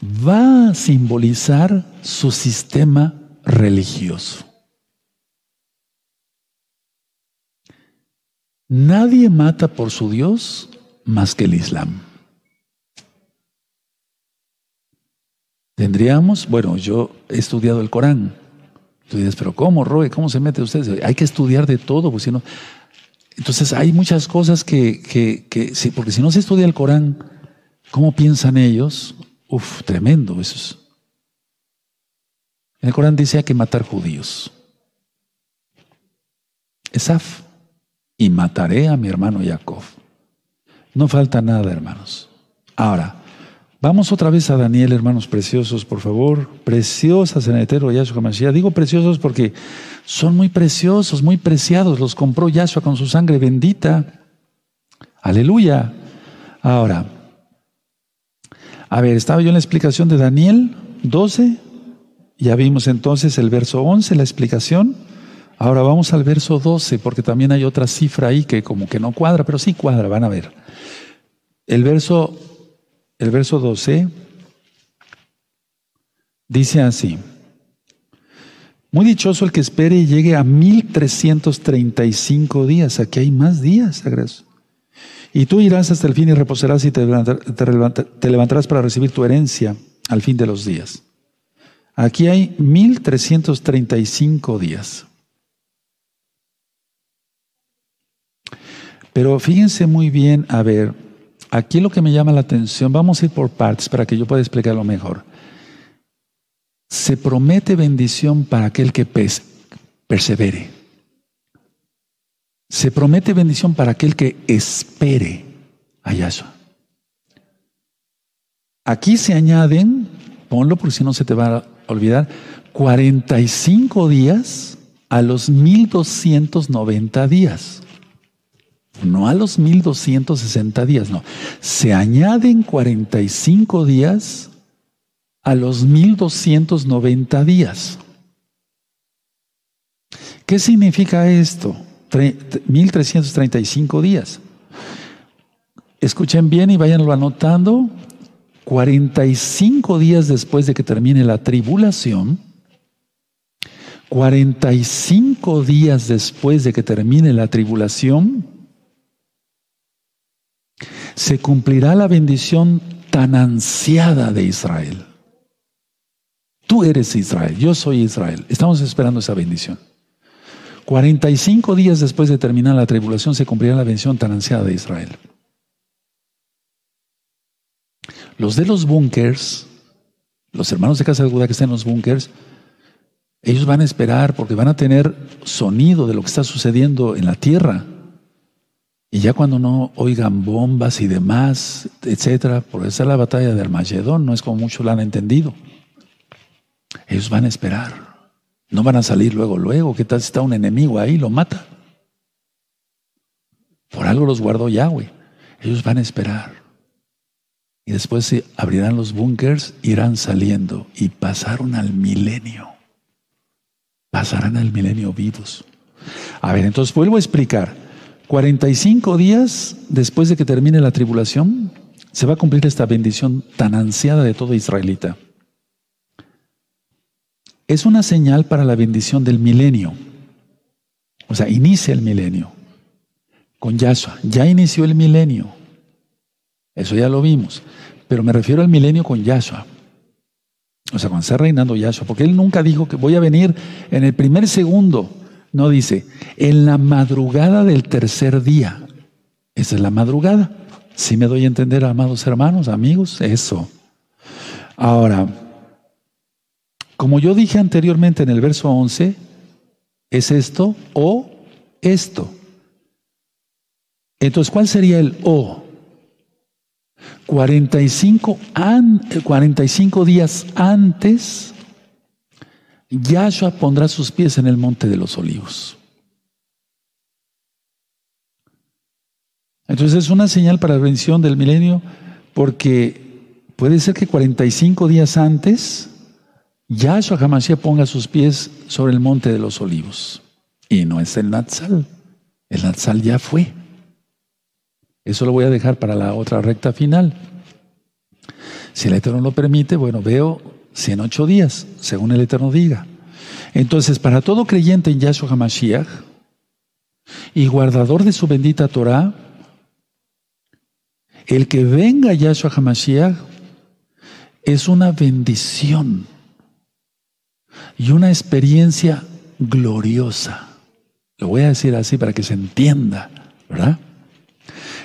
va a simbolizar su sistema religioso. Nadie mata por su Dios más que el Islam. Tendríamos, bueno, yo he estudiado el Corán. Tú dices, pero ¿cómo, Roe? ¿Cómo se mete usted? Hay que estudiar de todo, pues si. Entonces hay muchas cosas que, que, que sí, porque si no se estudia el Corán, ¿Cómo piensan ellos? Uf, tremendo eso. Es. En el Corán dice hay que matar judíos. Esaf, y mataré a mi hermano Jacob. No falta nada, hermanos. Ahora, vamos otra vez a Daniel, hermanos preciosos, por favor. Preciosas en el Eterno Yahshua Mashiach. Digo preciosos porque son muy preciosos, muy preciados. Los compró Yahshua con su sangre bendita. Aleluya. Ahora, a ver, estaba yo en la explicación de Daniel 12, ya vimos entonces el verso 11, la explicación. Ahora vamos al verso 12, porque también hay otra cifra ahí que como que no cuadra, pero sí cuadra, van a ver. El verso, el verso 12 dice así. Muy dichoso el que espere y llegue a 1335 días. Aquí hay más días, agradezco. Y tú irás hasta el fin y reposarás y te, levantarás para recibir tu herencia al fin de los días. Aquí hay 1335 días. Pero fíjense muy bien, a ver, aquí lo que me llama la atención, vamos a ir por partes para que yo pueda explicarlo mejor. Se promete bendición para aquel que persevere. Se promete bendición para aquel que espere a Yahshua. Aquí se añaden, ponlo porque si no se te va a olvidar, 45 días a los 1290 días. No a los 1260 días, no. Se añaden 45 días a los 1290 días. ¿Qué significa esto? 1335 días. Escuchen bien y váyanlo anotando. 45 días después de que termine la tribulación, 45 días después de que termine la tribulación, se cumplirá la bendición tan ansiada de Israel. Tú eres Israel, yo soy Israel. Estamos esperando esa bendición. 45 días después de terminar la tribulación se cumplirá la bendición tan ansiada de Israel. Los de los búnkers, los hermanos de casa de Judá que están en los búnkers, ellos van a esperar porque van a tener sonido de lo que está sucediendo en la tierra. Y ya cuando no oigan bombas y demás, etcétera, por esa es la batalla de Armagedón, no es como muchos la han entendido. Ellos van a esperar. No van a salir luego, luego. ¿Qué tal si está un enemigo ahí? Lo mata. Por algo los guardó Yahweh. Ellos van a esperar. Y después se abrirán los búnkers, irán saliendo y pasaron al milenio. Pasarán al milenio vivos. A ver, entonces vuelvo a explicar. 45 días después de que termine la tribulación, se va a cumplir esta bendición tan ansiada de todo israelita. Es una señal para la bendición del milenio. O sea, inicia el milenio con Yahshua. Ya inició el milenio. Eso ya lo vimos. Pero me refiero al milenio con Yahshua. O sea, cuando está reinando Yahshua. Porque él nunca dijo que voy a venir en el primer segundo. No dice, en la madrugada del tercer día. Esa es la madrugada. Si me doy a entender, amados hermanos, amigos, eso. Ahora, como yo dije anteriormente en el verso 11, es esto o esto. Entonces, ¿cuál sería el o? 45, 45 días antes, Yahshua pondrá sus pies en el monte de los olivos. Entonces es una señal para la bendición del milenio porque puede ser que 45 días antes Yahshua Hamashiach ponga sus pies sobre el monte de los olivos. Y no es el Natsal. El Natsal ya fue. Eso lo voy a dejar para la otra recta final. Si el Eterno lo permite, bueno, veo 108 días, según el Eterno diga. Entonces, para todo creyente en Yahshua HaMashiach y guardador de su bendita Torah, el que venga Yahshua HaMashiach es una bendición y una experiencia gloriosa. Lo voy a decir así para que se entienda, ¿verdad?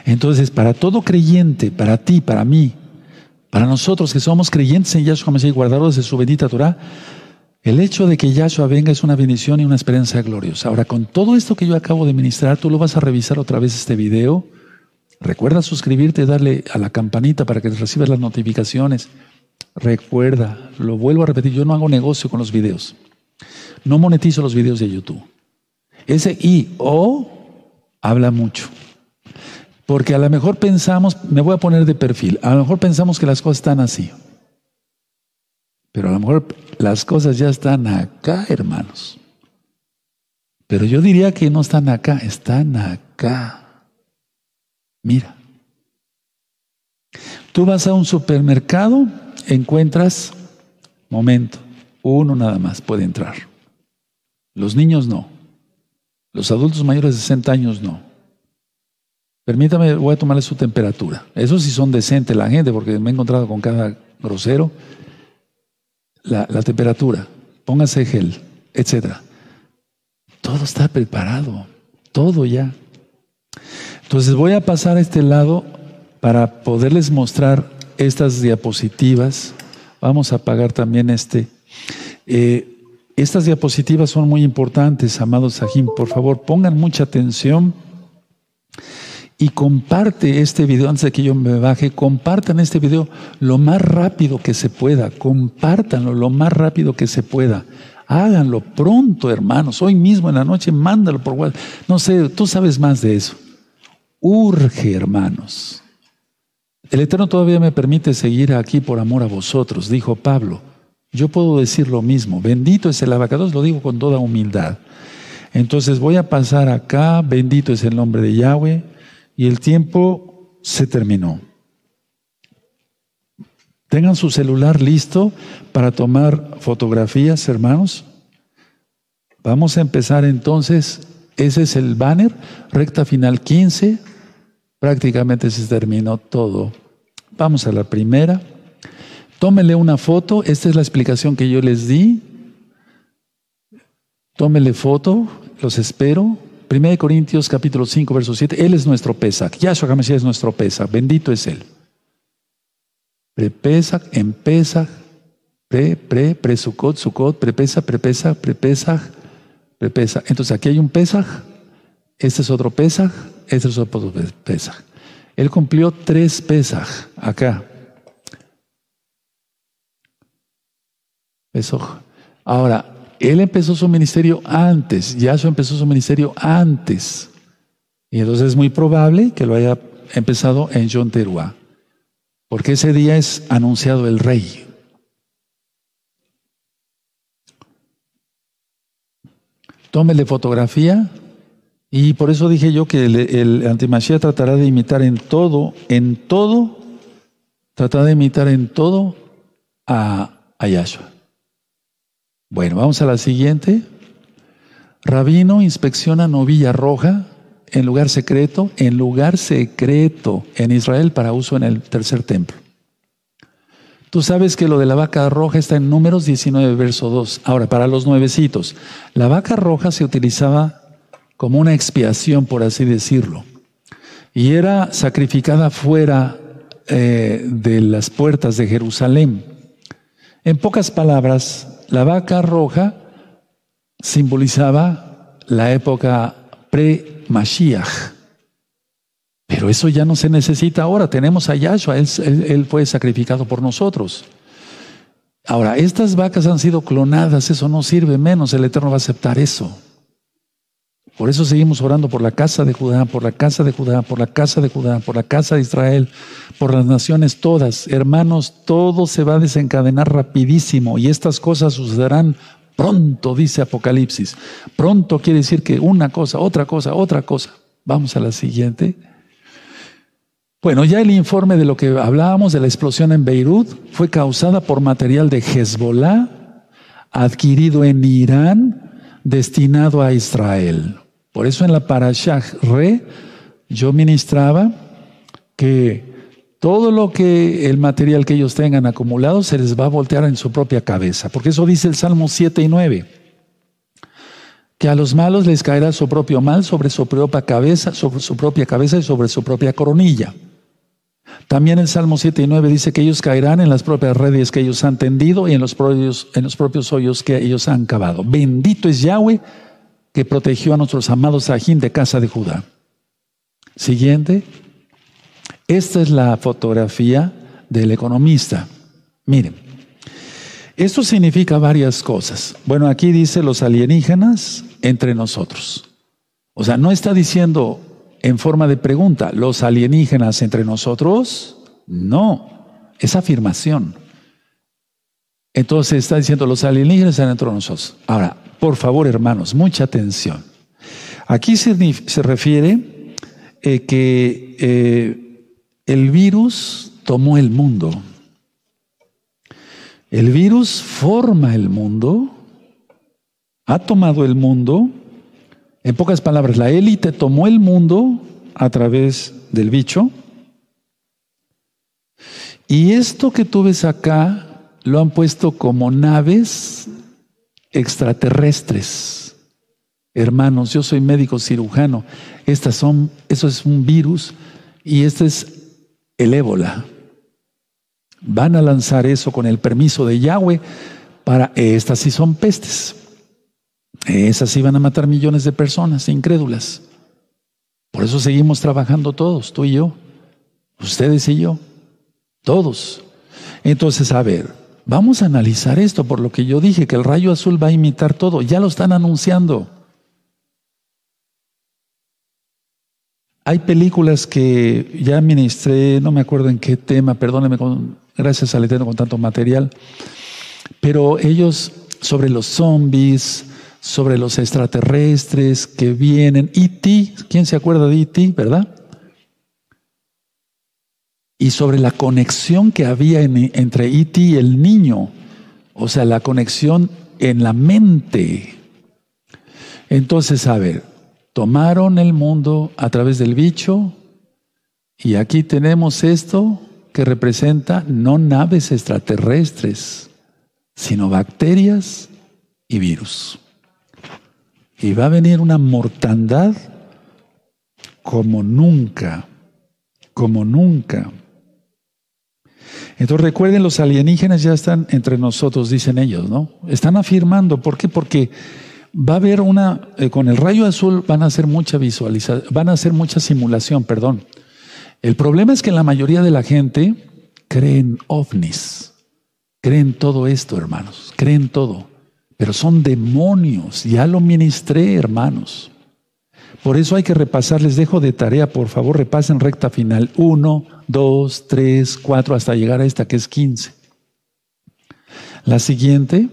Entonces, para todo creyente, para ti, para mí, para nosotros que somos creyentes en Yahshua Mashiach y guardadores de su bendita Torah, el hecho de que Yahshua venga es una bendición y una experiencia gloriosa. Ahora, con todo esto que yo acabo de ministrar, tú lo vas a revisar otra vez este video. Recuerda suscribirte, darle a la campanita para que recibas las notificaciones. Recuerda, lo vuelvo a repetir, yo no hago negocio con los videos. No monetizo los videos de YouTube. Ese I o habla mucho. Porque a lo mejor pensamos, me voy a poner de perfil, a lo mejor pensamos que las cosas están así. Pero a lo mejor las cosas ya están acá, hermanos. Pero yo diría que no están acá, están acá. Mira. Tú vas a un supermercado, encuentras, momento, uno nada más puede entrar. Los niños no. Los adultos mayores de 60 años no. Permítame, voy a tomarle su temperatura. Eso sí son decentes la gente, porque me he encontrado con cada grosero. La, temperatura, póngase gel, etc. Todo está preparado, todo ya. Entonces voy a pasar a este lado para poderles mostrar estas diapositivas. Vamos a apagar también este. Eh, estas diapositivas son muy importantes, amados Sajim. Por favor, pongan mucha atención y comparte este video antes de que yo me baje, compartan este video lo más rápido que se pueda, compártanlo lo más rápido que se pueda. Háganlo pronto, hermanos. Hoy mismo en la noche, mándalo por WhatsApp. No sé, tú sabes más de eso. Urge, hermanos. El Eterno todavía me permite seguir aquí por amor a vosotros, dijo Pablo. Yo puedo decir lo mismo. Bendito es el abacados, lo digo con toda humildad. Entonces voy a pasar acá. Bendito es el nombre de Yahweh y el tiempo se terminó. Tengan su celular listo para tomar fotografías, hermanos. Vamos a empezar entonces. Ese es el banner, recta final 15. Prácticamente se terminó todo. Vamos a la primera. Tómele una foto. Esta es la explicación que yo les di. Tómele foto. Los espero. 1 Corintios capítulo 5, verso 7, Él es nuestro Pesach. Yahshua HaMashiach es nuestro Pesach. Bendito es Él. Pre-Pesach, en Pesach, pre, pre, pre Sukkot, Sukkot, pre-Pesach, pre-Pesach, pre-Pesach, pre-Pesach. Entonces aquí hay un Pesach, este es otro Pesach, este es otro Pesach. Él cumplió tres Pesach acá. Pesach. Ahora, él empezó su ministerio antes, Yahshua empezó su ministerio antes. Y entonces es muy probable que lo haya empezado en John Teruá. porque ese día es anunciado el rey. Tómele fotografía y por eso dije yo que el, el tratará de imitar en todo, en todo, tratará de imitar en todo a, a Yahshua. Bueno, vamos a la siguiente. Rabino inspecciona novilla roja en lugar secreto, en lugar secreto en Israel para uso en el tercer templo. Tú sabes que lo de la vaca roja está en Números 19, verso 2. Ahora, para los nuevecitos, la vaca roja se utilizaba como una expiación, por así decirlo, y era sacrificada fuera eh, de las puertas de Jerusalén. En pocas palabras, la vaca roja simbolizaba la época pre-Mashiach. Pero eso ya no se necesita ahora. Tenemos a Yahshua, él, fue sacrificado por nosotros. Ahora, estas vacas han sido clonadas, eso no sirve menos, el Eterno va a aceptar eso. Por eso seguimos orando por la casa de Judá, por la casa de Judá, por la casa de Judá, por la casa de Israel, por las naciones todas. Hermanos, todo se va a desencadenar rapidísimo y estas cosas sucederán pronto, dice Apocalipsis. Pronto quiere decir que una cosa, otra cosa, otra cosa. Vamos a la siguiente. Bueno, ya el informe de lo que hablábamos de la explosión en Beirut fue causada por material de Hezbollah adquirido en Irán destinado a Israel. Por eso en la Parashah Re yo ministraba que todo lo que el material que ellos tengan acumulado se les va a voltear en su propia cabeza, porque eso dice el Salmo 7 y 9, que a los malos les caerá su propio mal sobre su propia cabeza, sobre su propia cabeza y sobre su propia coronilla. También el Salmo 7 y 9 dice que ellos caerán en las propias redes que ellos han tendido y en los propios, en los propios hoyos que ellos han cavado. Bendito es Yahweh que protegió a nuestros amados Sajín de casa de Judá. Siguiente. Esta es la fotografía del economista. Miren, esto significa varias cosas. Bueno, aquí dice los alienígenas entre nosotros. O sea, no está diciendo en forma de pregunta, ¿los alienígenas entre nosotros? No, es afirmación. Entonces está diciendo, los alienígenas entre nosotros. Ahora, por favor, hermanos, mucha atención. Aquí se, refiere eh, que eh, el virus tomó el mundo. El virus forma el mundo, ha tomado el mundo. En pocas palabras, la élite tomó el mundo a través del bicho. Y esto que tú ves acá lo han puesto como naves extraterrestres. Hermanos, yo soy médico cirujano. Estas son, eso es un virus y este es el ébola. Van a lanzar eso con el permiso de Yahweh para estas sí son pestes. Esas sí van a matar millones de personas incrédulas. Por eso seguimos trabajando todos, tú y yo, ustedes y yo, todos. Entonces, a ver, Vamos a analizar esto por lo que yo dije, que el rayo azul va a imitar todo. Ya lo están anunciando. Hay películas que ya ministré, no me acuerdo en qué tema, perdóneme, con, gracias al Eterno con tanto material, pero ellos sobre los zombies, sobre los extraterrestres que vienen, E.T., ¿quién se acuerda de E.T., verdad? Y sobre la conexión que había entre Iti y el niño, o sea, la conexión en la mente. Entonces, a ver, tomaron el mundo a través del bicho y aquí tenemos esto que representa no naves extraterrestres, sino bacterias y virus. Y va a venir una mortandad como nunca, como nunca. Entonces recuerden, los alienígenas ya están entre nosotros, dicen ellos, ¿no? Están afirmando, ¿por qué? Porque va a haber una, eh, con el rayo azul van a hacer mucha visualización, van a hacer mucha simulación, perdón. El problema es que la mayoría de la gente creen ovnis, creen todo esto, hermanos, creen todo, pero son demonios, ya lo ministré, hermanos. Por eso hay que repasar, les dejo de tarea, por favor, repasen recta final 1, 2, 3, 4, hasta llegar a esta que es 15. La siguiente,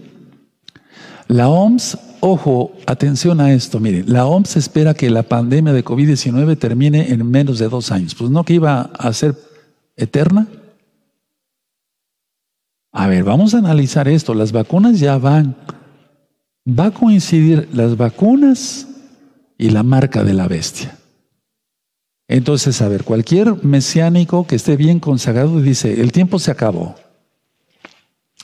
la OMS, ojo, atención a esto, miren, la OMS espera que la pandemia de COVID-19 termine en menos de dos años. Pues no que iba a ser eterna. A ver, vamos a analizar esto. Las vacunas ya van. Va a coincidir las vacunas y la marca de la bestia. Entonces, a ver, cualquier mesiánico que esté bien consagrado dice, el tiempo se acabó.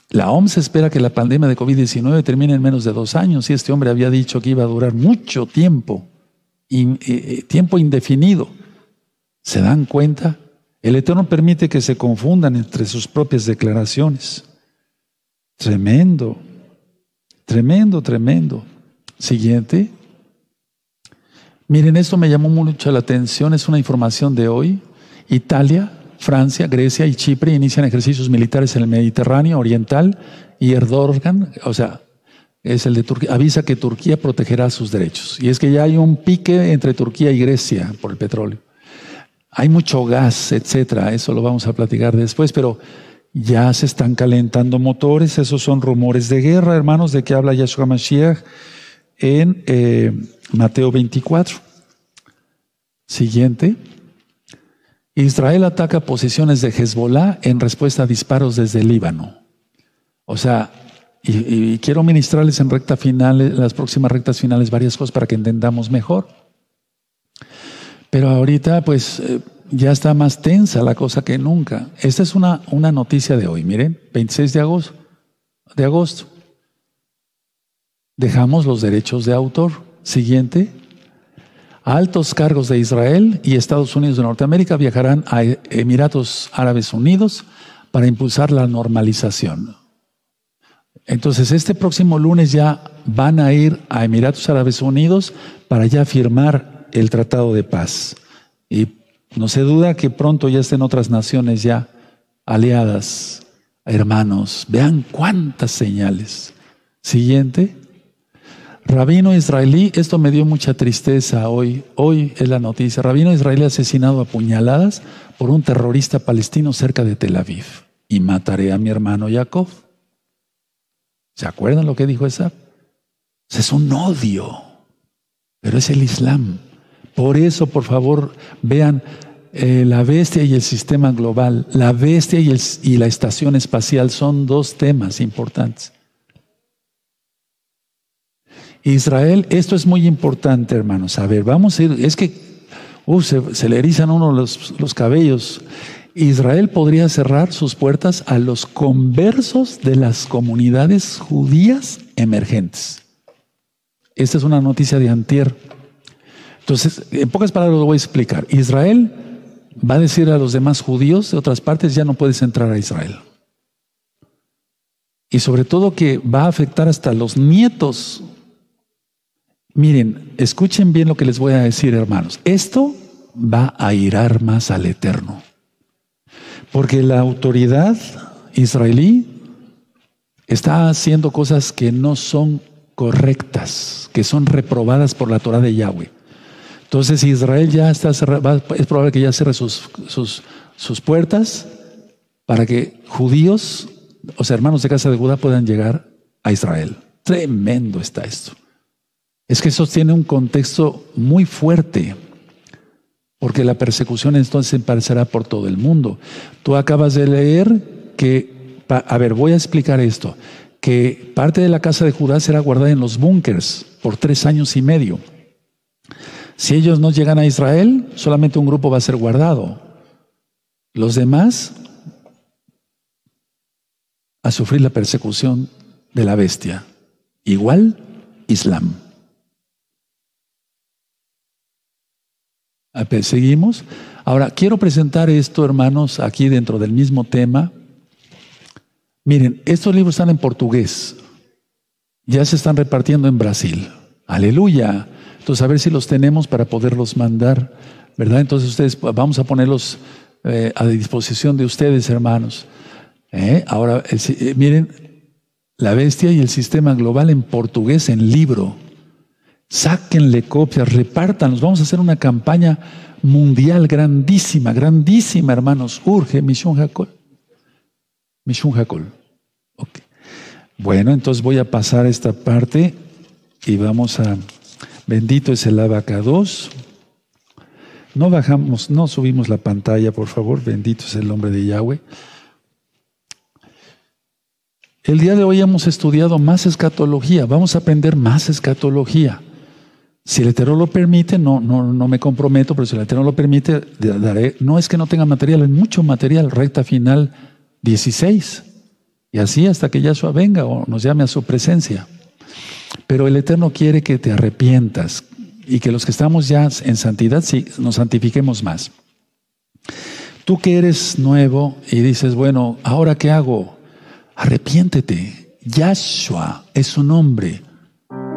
La OMS espera que la pandemia de COVID-19 termine en menos de dos años y este hombre había dicho que iba a durar mucho tiempo, eh, eh, tiempo indefinido. ¿Se dan cuenta? El Eterno permite que se confundan entre sus propias declaraciones. Tremendo, tremendo, tremendo. Siguiente. Miren, esto me llamó mucho la atención, es una información de hoy. Italia, Francia, Grecia y Chipre inician ejercicios militares en el Mediterráneo Oriental y Erdogan, o sea, es el de Turquía, avisa que Turquía protegerá sus derechos. Y es que ya hay un pique entre Turquía y Grecia por el petróleo. Hay mucho gas, etcétera, eso lo vamos a platicar después, pero ya se están calentando motores, esos son rumores de guerra, hermanos, de que habla Yahshua Mashiach en eh, Mateo 24. Siguiente. Israel ataca posiciones de Hezbollah en respuesta a disparos desde el Líbano. O sea, y, quiero ministrarles en recta final, las próximas rectas finales, varias cosas para que entendamos mejor. Pero ahorita, pues, eh, ya está más tensa la cosa que nunca. Esta es una, una noticia de hoy, miren, 26 de agosto. De agosto. Dejamos los derechos de autor. Siguiente. Altos cargos de Israel y Estados Unidos de Norteamérica viajarán a Emiratos Árabes Unidos para impulsar la normalización. Entonces, este próximo lunes ya van a ir a Emiratos Árabes Unidos para ya firmar el Tratado de Paz. Y no se duda que pronto ya estén otras naciones ya aliadas, hermanos. Vean cuántas señales. Siguiente. Rabino israelí, esto me dio mucha tristeza hoy, hoy es la noticia, rabino israelí asesinado a puñaladas por un terrorista palestino cerca de Tel Aviv y mataré a mi hermano Jacob. ¿Se acuerdan lo que dijo esa? Es un odio, pero es el Islam. Por eso, por favor, vean eh, la bestia y el sistema global. La bestia y, y la estación espacial son dos temas importantes. Israel, esto es muy importante, hermanos. A ver, vamos a ir, es que uh, se, le erizan uno los, los cabellos. Israel podría cerrar sus puertas a los conversos de las comunidades judías emergentes. Esta es una noticia de antier. Entonces, en pocas palabras lo voy a explicar. Israel va a decir a los demás judíos de otras partes, ya no puedes entrar a Israel. Y sobre todo que va a afectar hasta los nietos Miren, escuchen bien lo que les voy a decir, hermanos. Esto va a irar más al Eterno. Porque la autoridad israelí está haciendo cosas que no son correctas, que son reprobadas por la Torah de Yahweh. Entonces Israel ya está cerrado, es probable que ya cierre sus, sus, sus puertas para que judíos, o sea, hermanos de casa de Judá puedan llegar a Israel. Tremendo está esto es que eso tiene un contexto muy fuerte, porque la persecución entonces aparecerá por todo el mundo. Tú acabas de leer que, a ver, voy a explicar esto, que parte de la casa de Judá será guardada en los búnkers por tres años y medio. Si ellos no llegan a Israel, solamente un grupo va a ser guardado. Los demás a sufrir la persecución de la bestia. Igual Islam. Seguimos. Ahora, quiero presentar esto, hermanos, aquí dentro del mismo tema. Miren, estos libros están en portugués. Ya se están repartiendo en Brasil. Aleluya. Entonces, a ver si los tenemos para poderlos mandar, ¿verdad? Entonces, ustedes, vamos a ponerlos eh, a disposición de ustedes, hermanos. ¿Eh? Ahora, miren, la bestia y el sistema global en portugués en libro. Sáquenle copias, repártanlos. Vamos a hacer una campaña mundial grandísima, grandísima, hermanos. Urge, Misión Jacol. Misión Jacol. Bueno, entonces voy a pasar esta parte y vamos a. Bendito es el abacados. No bajamos, no subimos la pantalla, por favor. Bendito es el nombre de Yahweh. El día de hoy hemos estudiado más escatología. Vamos a aprender más escatología. Si el Eterno lo permite, no, no, no me comprometo, pero si el Eterno lo permite, daré. No es que no tenga material, hay mucho material, recta final 16. Y así hasta que Yahshua venga o nos llame a su presencia. Pero el Eterno quiere que te arrepientas y que los que estamos ya en santidad nos santifiquemos más. Tú que eres nuevo y dices, bueno, ¿ahora qué hago? Arrepiéntete. Yahshua es su nombre.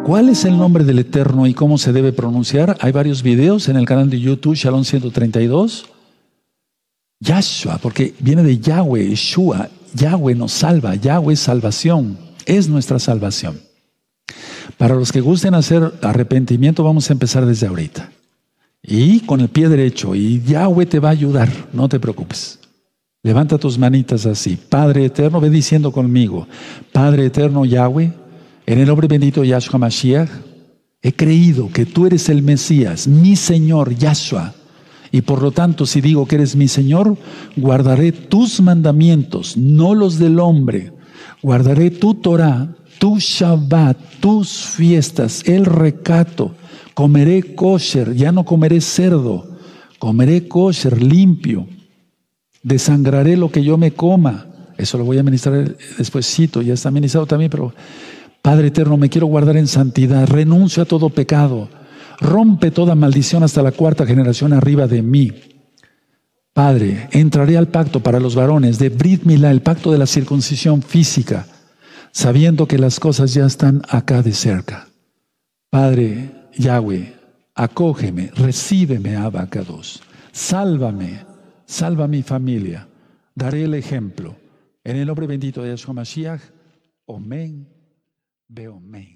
¿Cuál es el nombre del Eterno y cómo se debe pronunciar? Hay varios videos en el canal de YouTube, Shalom 132. Yahshua, porque viene de Yahweh, Yeshua. Yahweh nos salva, Yahweh es salvación, es nuestra salvación. Para los que gusten hacer arrepentimiento, vamos a empezar desde ahorita. Y con el pie derecho, y Yahweh te va a ayudar, no te preocupes. Levanta tus manitas así. Padre eterno, ve diciendo conmigo, Padre eterno Yahweh, en el nombre bendito de Yahshua Mashiach, he creído que tú eres el Mesías, mi Señor Yahshua. Y por lo tanto, si digo que eres mi Señor, guardaré tus mandamientos, no los del hombre. Guardaré tu Torah, tu Shabbat, tus fiestas, el recato. Comeré kosher, ya no comeré cerdo. Comeré kosher limpio. Desangraré lo que yo me coma. Eso lo voy a ministrar despuésito, ya está ministrado también, pero Padre eterno, me quiero guardar en santidad, renuncio a todo pecado, rompe toda maldición hasta la cuarta generación arriba de mí. Padre, entraré al pacto para los varones de Brit Milá, el pacto de la circuncisión física, sabiendo que las cosas ya están acá de cerca. Padre Yahweh, acógeme, recíbeme, Abacados, sálvame, salva a mi familia, daré el ejemplo. En el nombre bendito de Yahshua Mashiach, amén. Beomen.